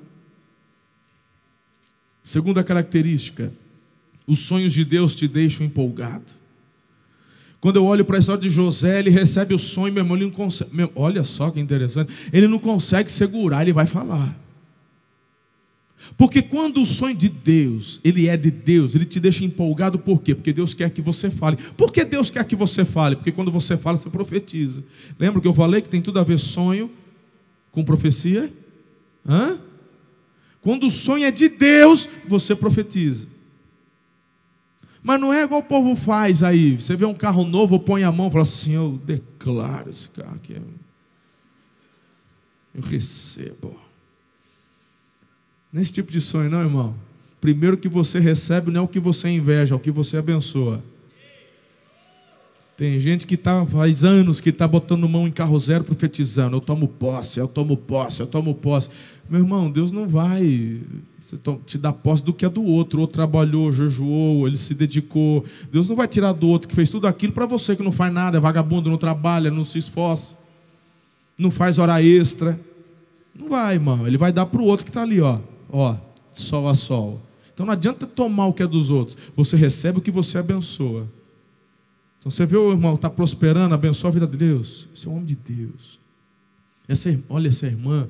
S1: Segunda característica: os sonhos de Deus te deixam empolgado. Quando eu olho para a história de José, ele recebe o sonho, meu irmão, ele não consegue, olha só que interessante, ele não consegue segurar, ele vai falar. Porque quando o sonho de Deus, ele é de Deus, ele te deixa empolgado por quê? Porque Deus quer que você fale. Por que Deus quer que você fale? Porque quando você fala, você profetiza. Lembra que eu falei que tem tudo a ver sonho com profecia? Hã? Quando o sonho é de Deus, você profetiza. Mas não é igual o povo faz aí. Você vê um carro novo, põe a mão e fala assim: Eu declaro esse carro aqui. Eu recebo. Nesse tipo de sonho, não, irmão. Primeiro que você recebe não é o que você inveja, é o que você abençoa. Tem gente que tá, faz anos que está botando mão em carro zero profetizando. Eu tomo posse, eu tomo posse, eu tomo posse. Meu irmão, Deus não vai te dar posse do que é do outro. O outro trabalhou, jejuou, ele se dedicou. Deus não vai tirar do outro que fez tudo aquilo para você que não faz nada, é vagabundo, não trabalha, não se esforça, não faz hora extra. Não vai, irmão. Ele vai dar para o outro que está ali, ó ó, sol a sol. Então não adianta tomar o que é dos outros, você recebe o que você abençoa. Então você vê o irmão está prosperando, abençoa a vida de Deus. Esse é um homem de Deus. Essa, olha essa irmã,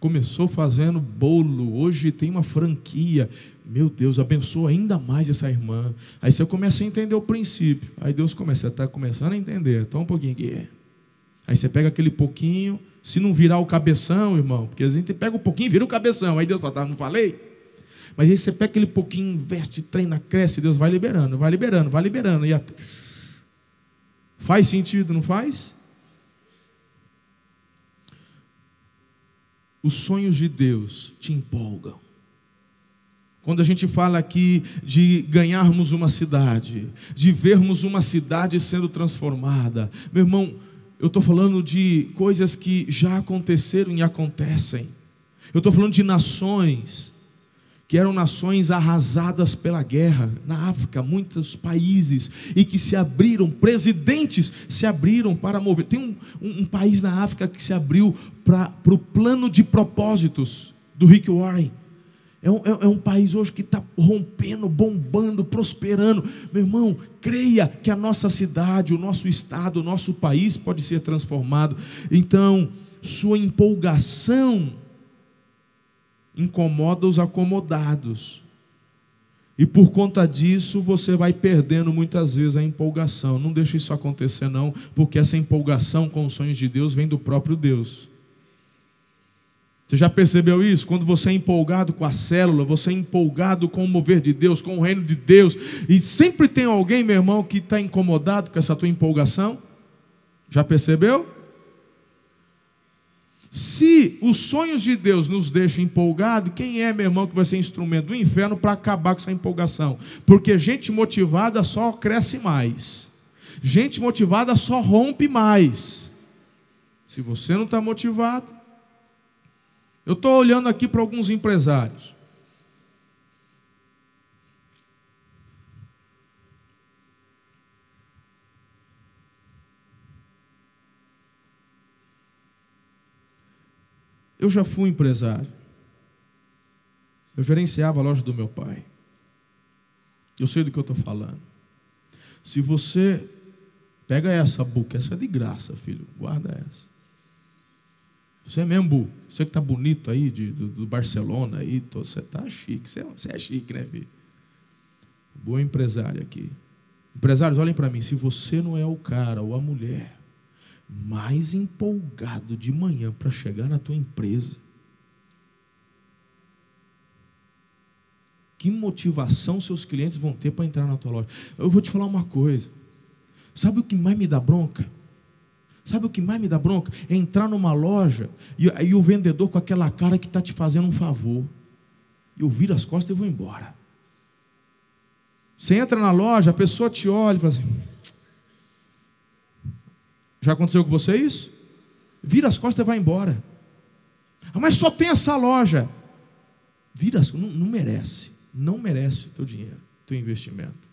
S1: começou fazendo bolo, hoje tem uma franquia. Meu Deus, abençoa ainda mais essa irmã. Aí você começa a entender o princípio. Aí Deus começa, está começando a entender. Toma um pouquinho aqui. Aí você pega aquele pouquinho, se não virar o cabeção, irmão, porque a gente pega um pouquinho vira o cabeção. Aí Deus fala, tá, não falei? Mas aí você pega aquele pouquinho, investe, treina, cresce, Deus vai liberando, vai liberando, vai liberando. E a... Faz sentido, não faz? Os sonhos de Deus te empolgam. Quando a gente fala aqui de ganharmos uma cidade, de vermos uma cidade sendo transformada, meu irmão, eu estou falando de coisas que já aconteceram e acontecem. Eu estou falando de nações que eram nações arrasadas pela guerra na África, muitos países, e que se abriram, presidentes se abriram para mover. Tem um, um, um país na África que se abriu para o plano de propósitos do Rick Warren. É um, é, é um país hoje que está rompendo, bombando, prosperando. Meu irmão, creia que a nossa cidade, o nosso estado, o nosso país pode ser transformado. Então, sua empolgação incomoda os acomodados. E por conta disso, você vai perdendo muitas vezes a empolgação. Não deixe isso acontecer, não, porque essa empolgação com os sonhos de Deus vem do próprio Deus. Você já percebeu isso? Quando você é empolgado com a célula, você é empolgado com o mover de Deus, com o reino de Deus, e sempre tem alguém, meu irmão, que está incomodado com essa tua empolgação? Já percebeu? Se os sonhos de Deus nos deixam empolgados, quem é, meu irmão, que vai ser instrumento do inferno para acabar com essa empolgação? Porque gente motivada só cresce mais, gente motivada só rompe mais. Se você não está motivado, eu estou olhando aqui para alguns empresários. Eu já fui empresário. Eu gerenciava a loja do meu pai. Eu sei do que eu estou falando. Se você Pega essa, que essa é de graça, filho. Guarda essa. Você é mesmo. Você que está bonito aí, de, do, do, Barcelona aí, tô, você está chique. Você, você, é chique, né, filho? Boa empresária aqui. Empresários, olhem para mim. Se você não é o cara ou a mulher mais empolgado de manhã para chegar na tua empresa, que motivação seus clientes vão ter para entrar na tua loja? Eu vou te falar uma coisa. Sabe o que mais me dá bronca? Sabe o que mais me dá bronca? É entrar numa loja e, e o vendedor com aquela cara que está te fazendo um favor. Eu viro as costas e vou embora. Você entra na loja, a pessoa te olha e fala assim: Já aconteceu com você isso? Vira as costas e vai embora. Ah, mas só tem essa loja. Vira as não, não merece. Não merece o teu dinheiro, teu investimento.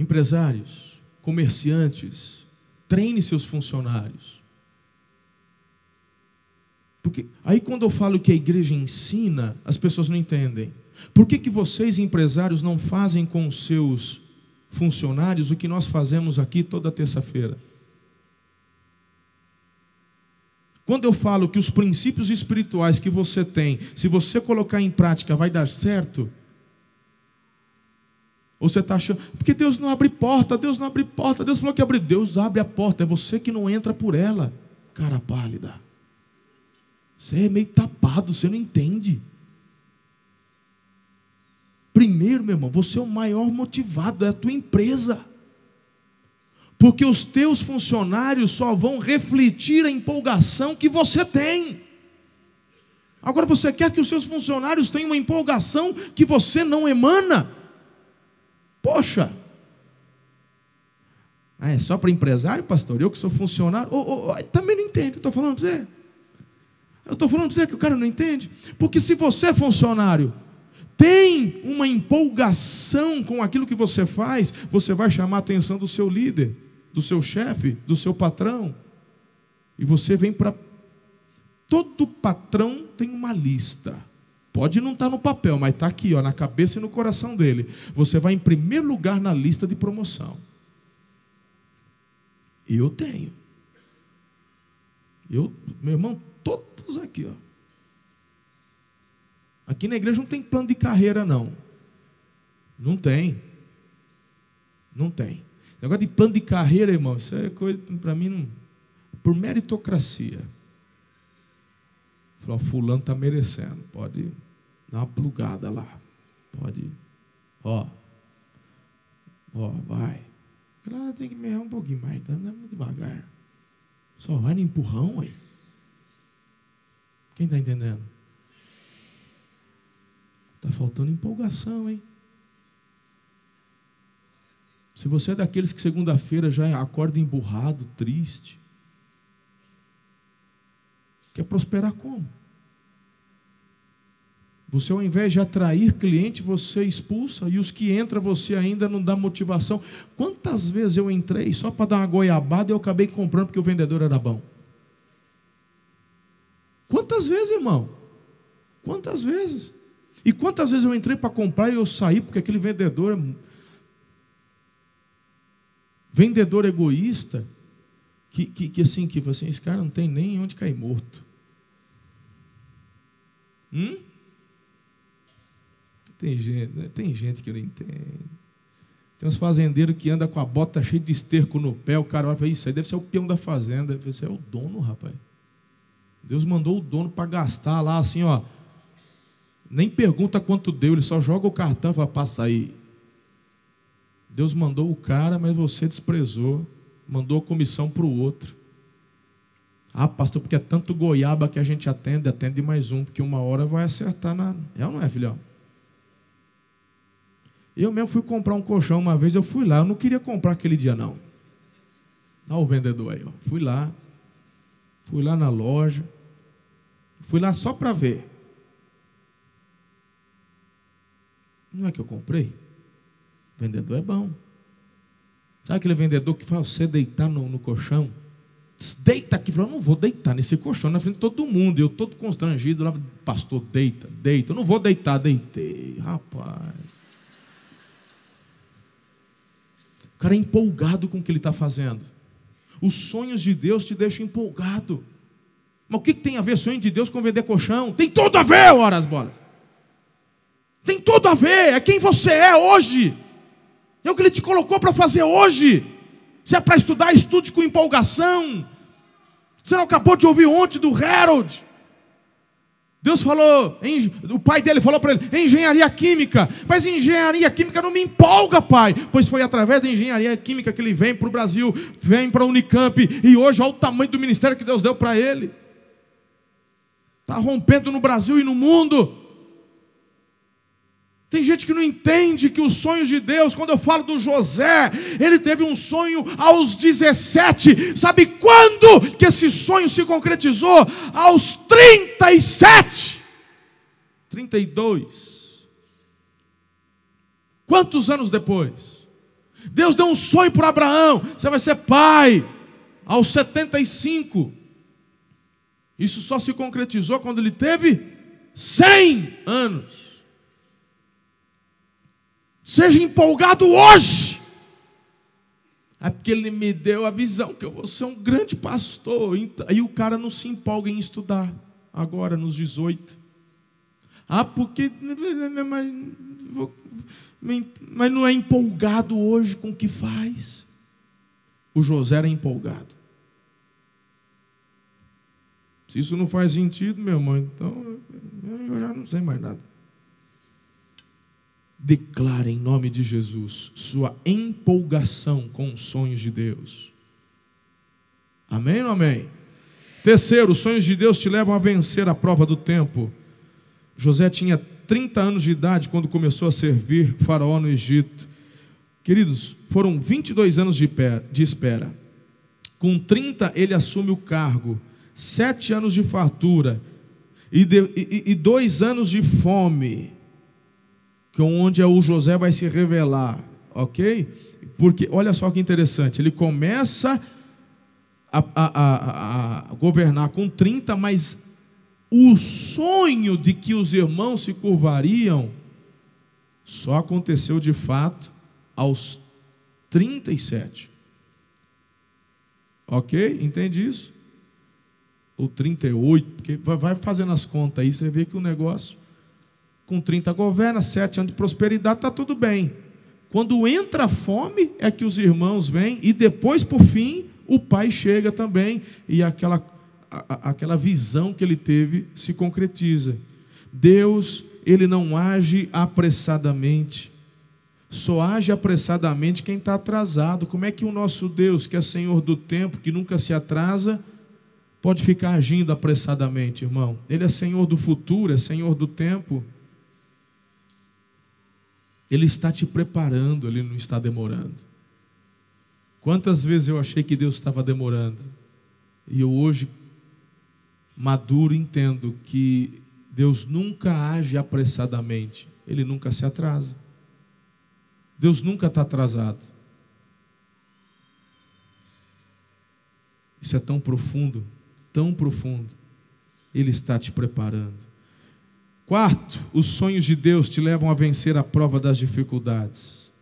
S1: Empresários, comerciantes, treine seus funcionários. Porque aí quando eu falo que a igreja ensina, as pessoas não entendem. Por que, que vocês, empresários, não fazem com os seus funcionários o que nós fazemos aqui toda terça-feira? Quando eu falo que os princípios espirituais que você tem, se você colocar em prática, vai dar certo, ou você está achando, porque Deus não abre porta, Deus não abre porta, Deus falou que abre, Deus abre a porta, é você que não entra por ela, cara pálida. Você é meio tapado, você não entende. Primeiro, meu irmão, você é o maior motivado, é a tua empresa. Porque os teus funcionários só vão refletir a empolgação que você tem. Agora você quer que os seus funcionários tenham uma empolgação que você não emana? Poxa! Ah, é só para empresário, pastor? Eu que sou funcionário? Oh, oh, também não entende, estou falando para você. Eu estou falando para você que o cara não entende. Porque se você é funcionário, tem uma empolgação com aquilo que você faz, você vai chamar a atenção do seu líder, do seu chefe, do seu patrão. E você vem para. Todo patrão tem uma lista. Pode não estar tá no papel, mas está aqui, ó, na cabeça e no coração dele. Você vai em primeiro lugar na lista de promoção. Eu tenho. Eu, meu irmão, todos aqui, ó. Aqui na igreja não tem plano de carreira, não. Não tem. Não tem. Negócio de plano de carreira, irmão, isso é coisa, para mim, não, por meritocracia. Falou, fulano está merecendo, pode dar uma plugada lá. Pode, ó, ó, vai. Ela tem que mear um pouquinho mais, tá? Não é muito devagar. Só vai no empurrão, aí. Quem está entendendo? Está faltando empolgação, hein? Se você é daqueles que segunda-feira já acorda emburrado, triste, Quer prosperar como? Você, ao invés de atrair cliente, você expulsa, e os que entram, você ainda não dá motivação. Quantas vezes eu entrei só para dar uma goiabada e eu acabei comprando porque o vendedor era bom? Quantas vezes, irmão? Quantas vezes? E quantas vezes eu entrei para comprar e eu saí porque aquele vendedor vendedor egoísta que, que, que assim, que assim, esse cara não tem nem onde cair morto. Hum? Tem gente, né? tem gente que não entende. Tem uns fazendeiros que andam com a bota cheia de esterco no pé, o cara vai falar, isso aí deve ser o peão da fazenda, deve ser o dono, rapaz. Deus mandou o dono para gastar lá assim, ó. Nem pergunta quanto deu, ele só joga o cartão e fala, passa aí. Deus mandou o cara, mas você desprezou mandou a comissão para o outro. Ah, pastor, porque é tanto goiaba que a gente atende, atende mais um, porque uma hora vai acertar na. É ou não é, filhão? Eu mesmo fui comprar um colchão uma vez, eu fui lá, eu não queria comprar aquele dia, não. Olha o vendedor aí, ó. Fui lá, fui lá na loja, fui lá só para ver. Não é que eu comprei? Vendedor é bom. Sabe aquele vendedor que fala, você deitar no, no colchão? Deita aqui. Eu não vou deitar nesse colchão na frente de todo mundo. Eu todo constrangido lá, pastor, deita, deita. Eu não vou deitar, deitei. Rapaz. O cara é empolgado com o que ele está fazendo. Os sonhos de Deus te deixam empolgado. Mas o que, tem a ver sonho de Deus com vender colchão? Tem tudo a ver, ora as bolas. Tem tudo a ver, é quem você é hoje. É o que ele te colocou para fazer hoje. Se é para estudar, estude com empolgação. Você não acabou de ouvir ontem do Harold. Deus falou, o pai dele falou para ele, engenharia química, mas engenharia química não me empolga, pai, pois foi através da engenharia química que ele vem para o Brasil, vem para a Unicamp, e hoje olha o tamanho do ministério que Deus deu para ele, está rompendo no Brasil e no mundo. Tem gente que não entende que os sonhos de Deus, quando eu falo do José, ele teve um sonho aos 17. Sabe quando que esse sonho se concretizou? Aos 37. 32. Quantos anos depois? Deus deu um sonho para Abraão: você vai ser pai. Aos 75. Isso só se concretizou quando ele teve 100 anos. Seja empolgado hoje. É porque ele me deu a visão que eu vou ser um grande pastor. Aí o cara não se empolga em estudar agora nos 18. Ah, porque mas não é empolgado hoje com o que faz. O José era empolgado. Se isso não faz sentido, meu irmão, então eu já não sei mais nada declara em nome de Jesus sua empolgação com os sonhos de Deus. Amém ou amém? Terceiro, os sonhos de Deus te levam a vencer a prova do tempo. José tinha 30 anos de idade quando começou a servir Faraó no Egito. Queridos, foram 22 anos de espera. Com 30 ele assume o cargo, sete anos de fartura e, de, e, e dois anos de fome que é onde o José vai se revelar, ok? Porque olha só que interessante, ele começa a, a, a, a governar com 30, mas o sonho de que os irmãos se curvariam só aconteceu de fato aos 37. Ok? Entende isso? Ou 38, porque vai fazendo as contas aí, você vê que o negócio com 30 governa, 7 anos de prosperidade, está tudo bem. Quando entra a fome, é que os irmãos vêm, e depois, por fim, o pai chega também, e aquela, a, aquela visão que ele teve se concretiza. Deus, ele não age apressadamente, só age apressadamente quem está atrasado. Como é que o nosso Deus, que é Senhor do tempo, que nunca se atrasa, pode ficar agindo apressadamente, irmão? Ele é Senhor do futuro, é Senhor do tempo. Ele está te preparando, ele não está demorando. Quantas vezes eu achei que Deus estava demorando, e eu hoje, maduro, entendo que Deus nunca age apressadamente, ele nunca se atrasa. Deus nunca está atrasado. Isso é tão profundo, tão profundo. Ele está te preparando. Quarto, os sonhos de Deus te levam a vencer a prova das dificuldades.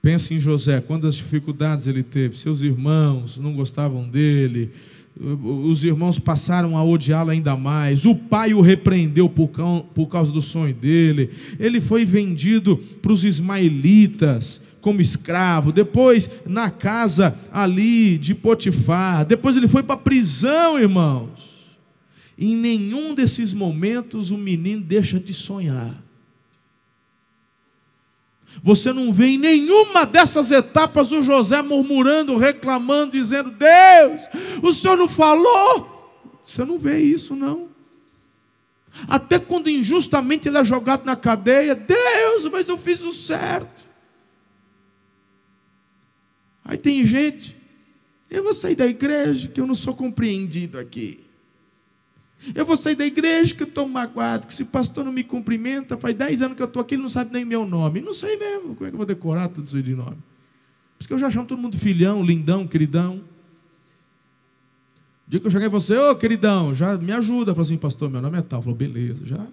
S1: Pense em José, quantas dificuldades ele teve. Seus irmãos não gostavam dele, os irmãos passaram a odiá-lo ainda mais. O pai o repreendeu por causa do sonho dele. Ele foi vendido para os ismaelitas como escravo. Depois, na casa ali de Potifar. Depois, ele foi para a prisão, irmãos. Em nenhum desses momentos o menino deixa de sonhar. Você não vê em nenhuma dessas etapas o José murmurando, reclamando, dizendo: Deus, o senhor não falou. Você não vê isso, não. Até quando injustamente ele é jogado na cadeia, Deus, mas eu fiz o certo. Aí tem gente, eu vou sair da igreja que eu não sou compreendido aqui. Eu vou sair da igreja que eu estou magoado, que se o pastor não me cumprimenta, faz 10 anos que eu estou aqui, ele não sabe nem meu nome. Não sei mesmo, como é que eu vou decorar tudo isso de nome? Por isso que eu já chamo todo mundo filhão, lindão, queridão. O dia que eu cheguei você, ô queridão, já me ajuda. Falou assim, pastor, meu nome é tal. Falou, beleza, já.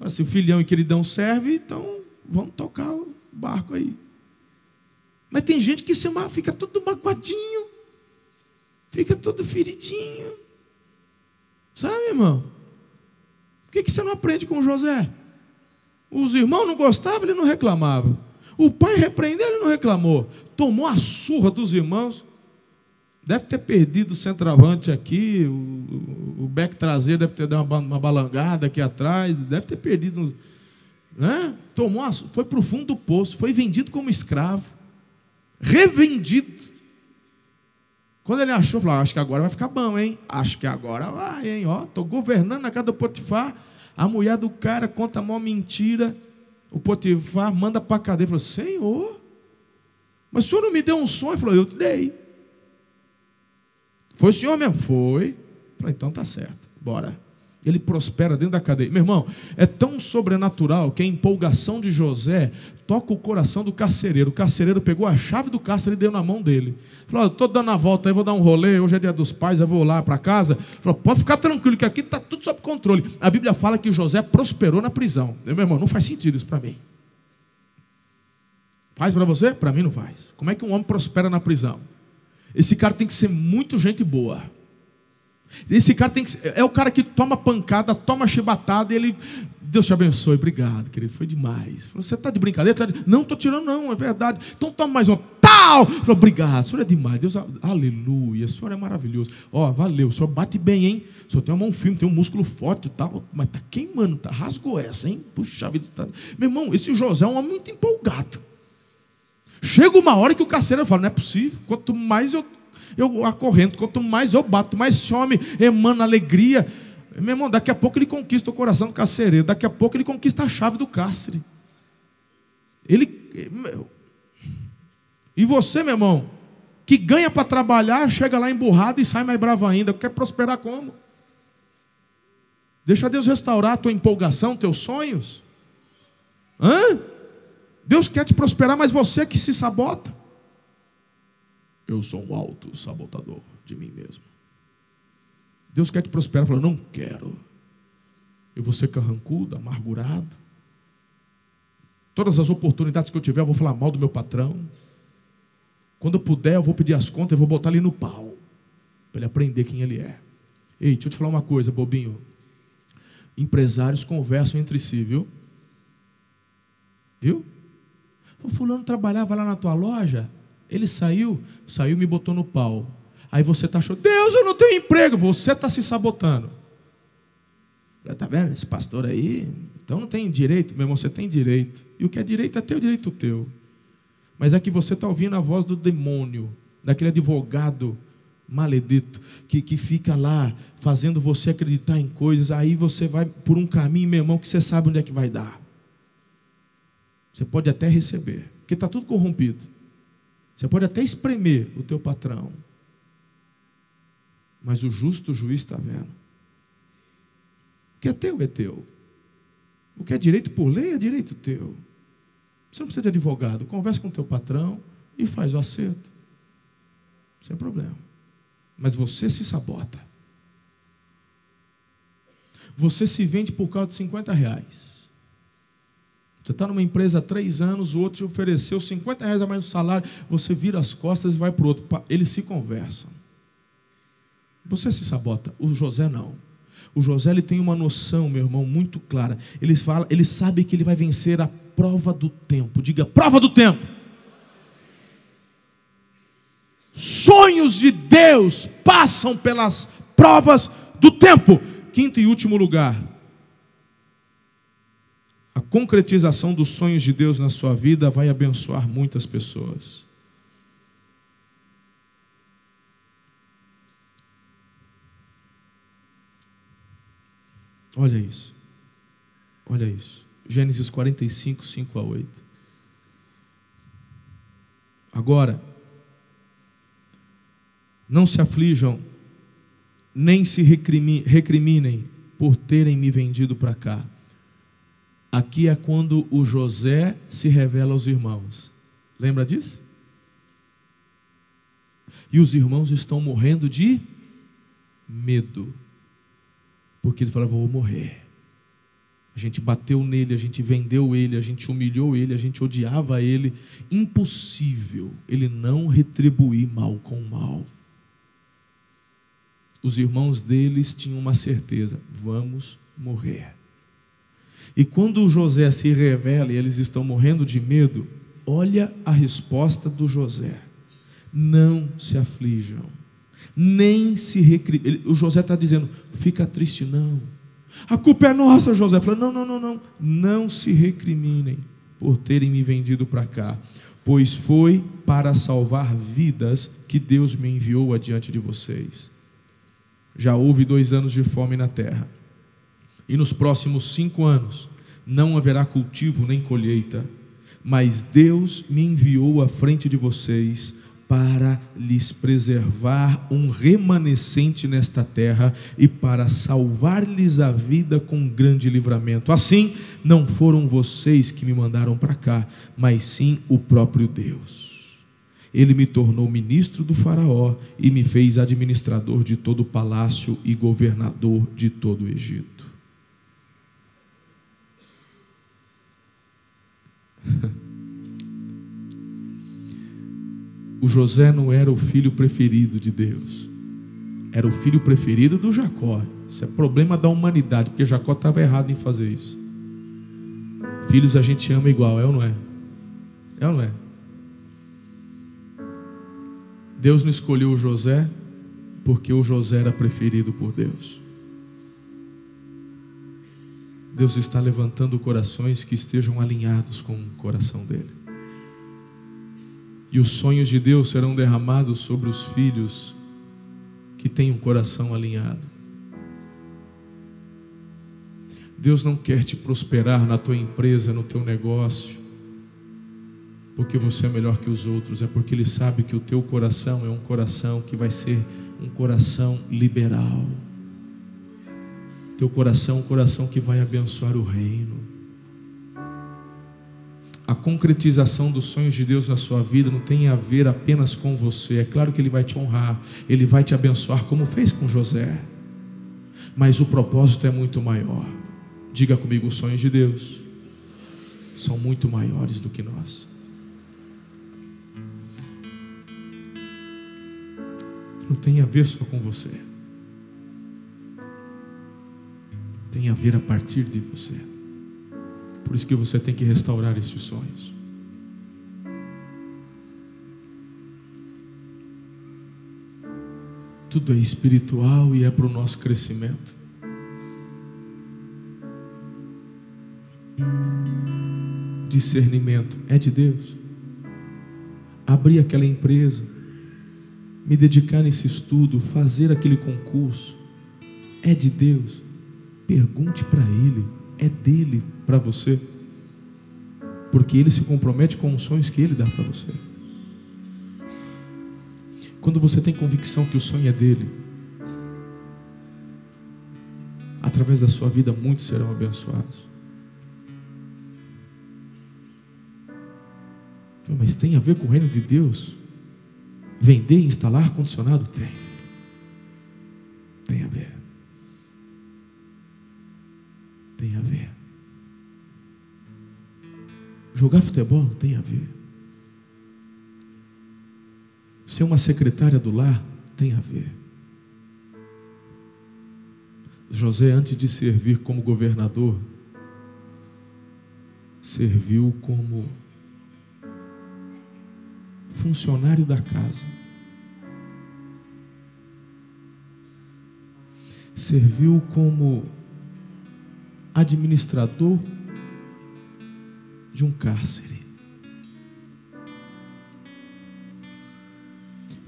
S1: Assim, o filhão e queridão serve, então vamos tocar barco aí. Mas tem gente que se fica todo magoadinho, fica todo feridinho. Sabe, irmão? Por que, que você não aprende com José? Os irmãos não gostavam, ele não reclamava. O pai repreendeu, ele não reclamou. Tomou a surra dos irmãos. Deve ter perdido o centroavante aqui, o, o beck traseiro deve ter dado uma, uma balangada aqui atrás, deve ter perdido. Né? Tomou a, foi para o fundo do poço, foi vendido como escravo, revendido. Quando ele achou, falou: Acho que agora vai ficar bom, hein? Acho que agora vai, hein? Ó, estou governando na casa do Potifar. A mulher do cara conta a maior mentira. O Potifar manda para a cadeia. Falou: Senhor, mas o senhor não me deu um sonho? Ele falou: Eu te dei. Foi o senhor mesmo? Foi. Falei: Então tá certo, bora ele prospera dentro da cadeia. Meu irmão, é tão sobrenatural que a empolgação de José toca o coração do carcereiro. O carcereiro pegou a chave do cárcere e deu na mão dele. Falou: Estou dando a volta aí, vou dar um rolê. Hoje é dia dos pais, eu vou lá para casa. Falou: Pode ficar tranquilo, que aqui está tudo sob controle. A Bíblia fala que José prosperou na prisão. Meu irmão, não faz sentido isso para mim. Faz para você? Para mim não faz. Como é que um homem prospera na prisão? Esse cara tem que ser muito gente boa. Esse cara tem que é o cara que toma pancada, toma chibatada e ele Deus te abençoe, obrigado, querido, foi demais. Você está de brincadeira? Tá de... Não, estou tirando, não, é verdade. Então toma mais um. Tal! Falou, obrigado, o senhor é demais. Deus, aleluia, o senhor é maravilhoso. Ó, oh, valeu, o senhor bate bem, hein? O senhor tem uma mão firme, tem um músculo forte e tal, mas tá queimando, tá, rasgou essa, hein? Puxa vida, tá... meu irmão, esse José é um homem muito empolgado. Chega uma hora que o carcereiro fala: não é possível, quanto mais eu eu acorrento, quanto mais eu bato, mais homem emana alegria. Meu irmão, daqui a pouco ele conquista o coração do carcereiro, daqui a pouco ele conquista a chave do cárcere. Ele. E você, meu irmão, que ganha para trabalhar, chega lá emburrado e sai mais bravo ainda. Quer prosperar como? Deixa Deus restaurar a tua empolgação, teus sonhos. Hã? Deus quer te prosperar, mas você que se sabota. Eu sou um alto sabotador de mim mesmo. Deus quer te prosperar, fala, não quero. Eu vou ser carrancudo, amargurado. Todas as oportunidades que eu tiver, eu vou falar mal do meu patrão. Quando eu puder, eu vou pedir as contas, eu vou botar ali no pau. Para ele aprender quem ele é. Ei, deixa eu te falar uma coisa, bobinho. Empresários conversam entre si, viu? Viu? O fulano trabalhava lá na tua loja. Ele saiu, saiu e me botou no pau. Aí você está achando, Deus, eu não tenho emprego. Você está se sabotando. Está vendo? Esse pastor aí, então não tem direito. Meu irmão, você tem direito. E o que é direito é teu direito teu. Mas é que você está ouvindo a voz do demônio, daquele advogado maledito, que, que fica lá fazendo você acreditar em coisas. Aí você vai por um caminho, meu irmão, que você sabe onde é que vai dar. Você pode até receber, porque está tudo corrompido. Você pode até espremer o teu patrão, mas o justo juiz está vendo. O que é teu é teu. O que é direito por lei é direito teu. Você não precisa de advogado. Converse com o teu patrão e faz o acerto. Sem problema. Mas você se sabota. Você se vende por causa de 50 reais. Você está numa empresa há três anos, o outro te ofereceu 50 reais a mais no salário, você vira as costas e vai para o outro. Eles se conversam. Você se sabota. O José não. O José ele tem uma noção, meu irmão, muito clara. Ele, fala, ele sabe que ele vai vencer a prova do tempo. Diga, prova do tempo. Sonhos de Deus passam pelas provas do tempo. Quinto e último lugar, concretização dos sonhos de Deus na sua vida vai abençoar muitas pessoas. Olha isso. Olha isso. Gênesis 45, 5 a 8. Agora, não se aflijam, nem se recriminem por terem me vendido para cá Aqui é quando o José se revela aos irmãos. Lembra disso? E os irmãos estão morrendo de medo. Porque ele fala: Vou morrer. A gente bateu nele, a gente vendeu ele, a gente humilhou ele, a gente odiava ele. Impossível ele não retribuir mal com mal. Os irmãos deles tinham uma certeza: vamos morrer. E quando José se revela e eles estão morrendo de medo, olha a resposta do José: não se aflijam, nem se recri... O José está dizendo: fica triste, não a culpa é nossa, José. Falou: não, não, não, não. Não se recriminem por terem me vendido para cá, pois foi para salvar vidas que Deus me enviou adiante de vocês. Já houve dois anos de fome na terra, e nos próximos cinco anos não haverá cultivo nem colheita, mas Deus me enviou à frente de vocês para lhes preservar um remanescente nesta terra e para salvar-lhes a vida com grande livramento. Assim, não foram vocês que me mandaram para cá, mas sim o próprio Deus. Ele me tornou ministro do Faraó e me fez administrador de todo o palácio e governador de todo o Egito. O José não era o filho preferido de Deus, era o filho preferido do Jacó. Isso é problema da humanidade, porque Jacó estava errado em fazer isso. Filhos a gente ama igual, é ou não é? É ou não é? Deus não escolheu o José porque o José era preferido por Deus. Deus está levantando corações que estejam alinhados com o coração dele e os sonhos de Deus serão derramados sobre os filhos que têm um coração alinhado. Deus não quer te prosperar na tua empresa, no teu negócio, porque você é melhor que os outros, é porque Ele sabe que o teu coração é um coração que vai ser um coração liberal. Teu coração é um coração que vai abençoar o reino a concretização dos sonhos de Deus na sua vida não tem a ver apenas com você. É claro que Ele vai te honrar, Ele vai te abençoar, como fez com José. Mas o propósito é muito maior. Diga comigo: os sonhos de Deus são muito maiores do que nós. Não tem a ver só com você. Tem a ver a partir de você. Por isso que você tem que restaurar esses sonhos. Tudo é espiritual e é para o nosso crescimento. Discernimento é de Deus. Abrir aquela empresa, me dedicar nesse estudo, fazer aquele concurso, é de Deus. Pergunte para Ele, é dele para você, porque Ele se compromete com os sonhos que Ele dá para você. Quando você tem convicção que o sonho é dele, através da sua vida muitos serão abençoados. Mas tem a ver com o reino de Deus? Vender e instalar condicionado? Tem. Tem a ver. Tem a ver. Jogar futebol tem a ver. Ser uma secretária do lar tem a ver. José, antes de servir como governador, serviu como funcionário da casa. Serviu como administrador de um cárcere.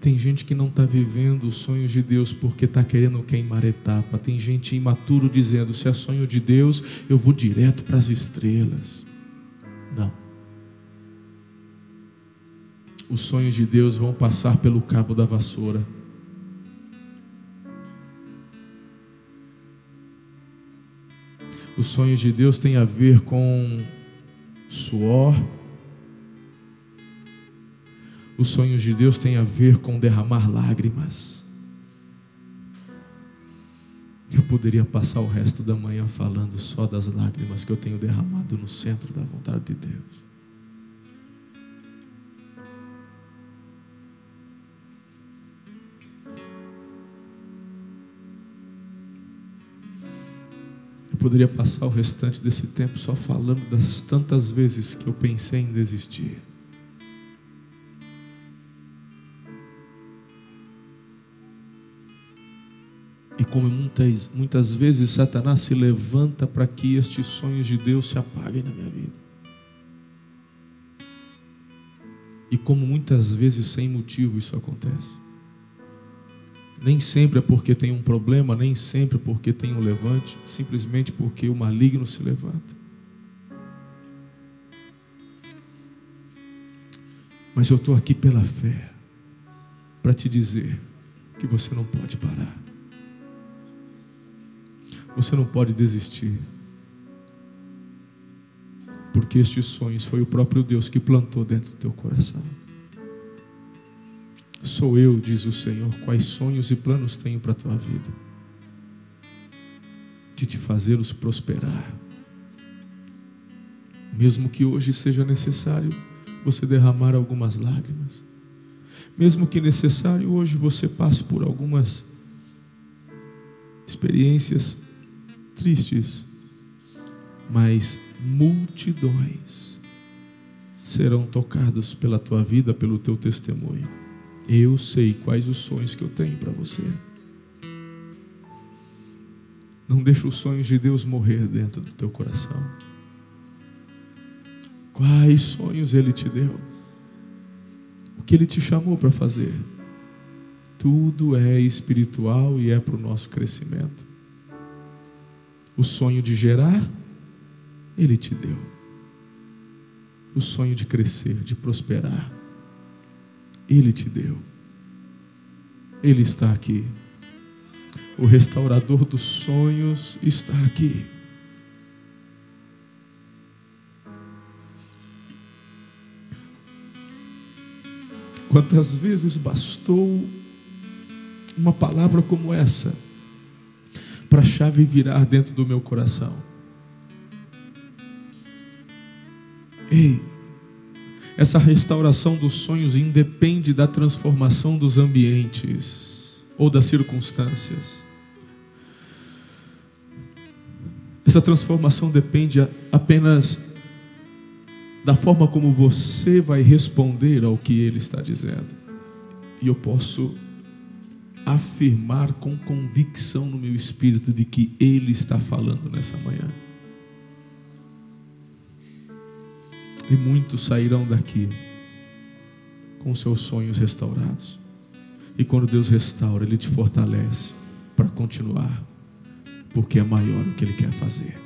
S1: Tem gente que não está vivendo os sonhos de Deus porque está querendo queimar etapa. Tem gente imaturo dizendo: se é sonho de Deus, eu vou direto para as estrelas. Não. Os sonhos de Deus vão passar pelo cabo da vassoura. Os sonhos de Deus têm a ver com suor. Os sonhos de Deus têm a ver com derramar lágrimas. Eu poderia passar o resto da manhã falando só das lágrimas que eu tenho derramado no centro da vontade de Deus. Poderia passar o restante desse tempo só falando das tantas vezes que eu pensei em desistir. E como muitas, muitas vezes Satanás se levanta para que estes sonhos de Deus se apaguem na minha vida. E como muitas vezes sem motivo isso acontece. Nem sempre é porque tem um problema, nem sempre é porque tem um levante, simplesmente porque o maligno se levanta. Mas eu estou aqui pela fé, para te dizer que você não pode parar. Você não pode desistir. Porque estes sonhos foi o próprio Deus que plantou dentro do teu coração. Sou eu, diz o Senhor, quais sonhos e planos tenho para a tua vida. De te fazê-los prosperar. Mesmo que hoje seja necessário você derramar algumas lágrimas. Mesmo que necessário hoje você passe por algumas experiências tristes, mas multidões serão tocados pela tua vida, pelo teu testemunho. Eu sei quais os sonhos que eu tenho para você. Não deixe os sonhos de Deus morrer dentro do teu coração. Quais sonhos Ele te deu? O que Ele te chamou para fazer? Tudo é espiritual e é para o nosso crescimento. O sonho de gerar, Ele te deu. O sonho de crescer, de prosperar, ele te deu. Ele está aqui. O restaurador dos sonhos está aqui. Quantas vezes bastou uma palavra como essa para a chave virar dentro do meu coração? Ei, essa restauração dos sonhos independe da transformação dos ambientes ou das circunstâncias. Essa transformação depende apenas da forma como você vai responder ao que ele está dizendo. E eu posso afirmar com convicção no meu espírito de que ele está falando nessa manhã. E muitos sairão daqui com seus sonhos restaurados. E quando Deus restaura, Ele te fortalece para continuar, porque é maior o que Ele quer fazer.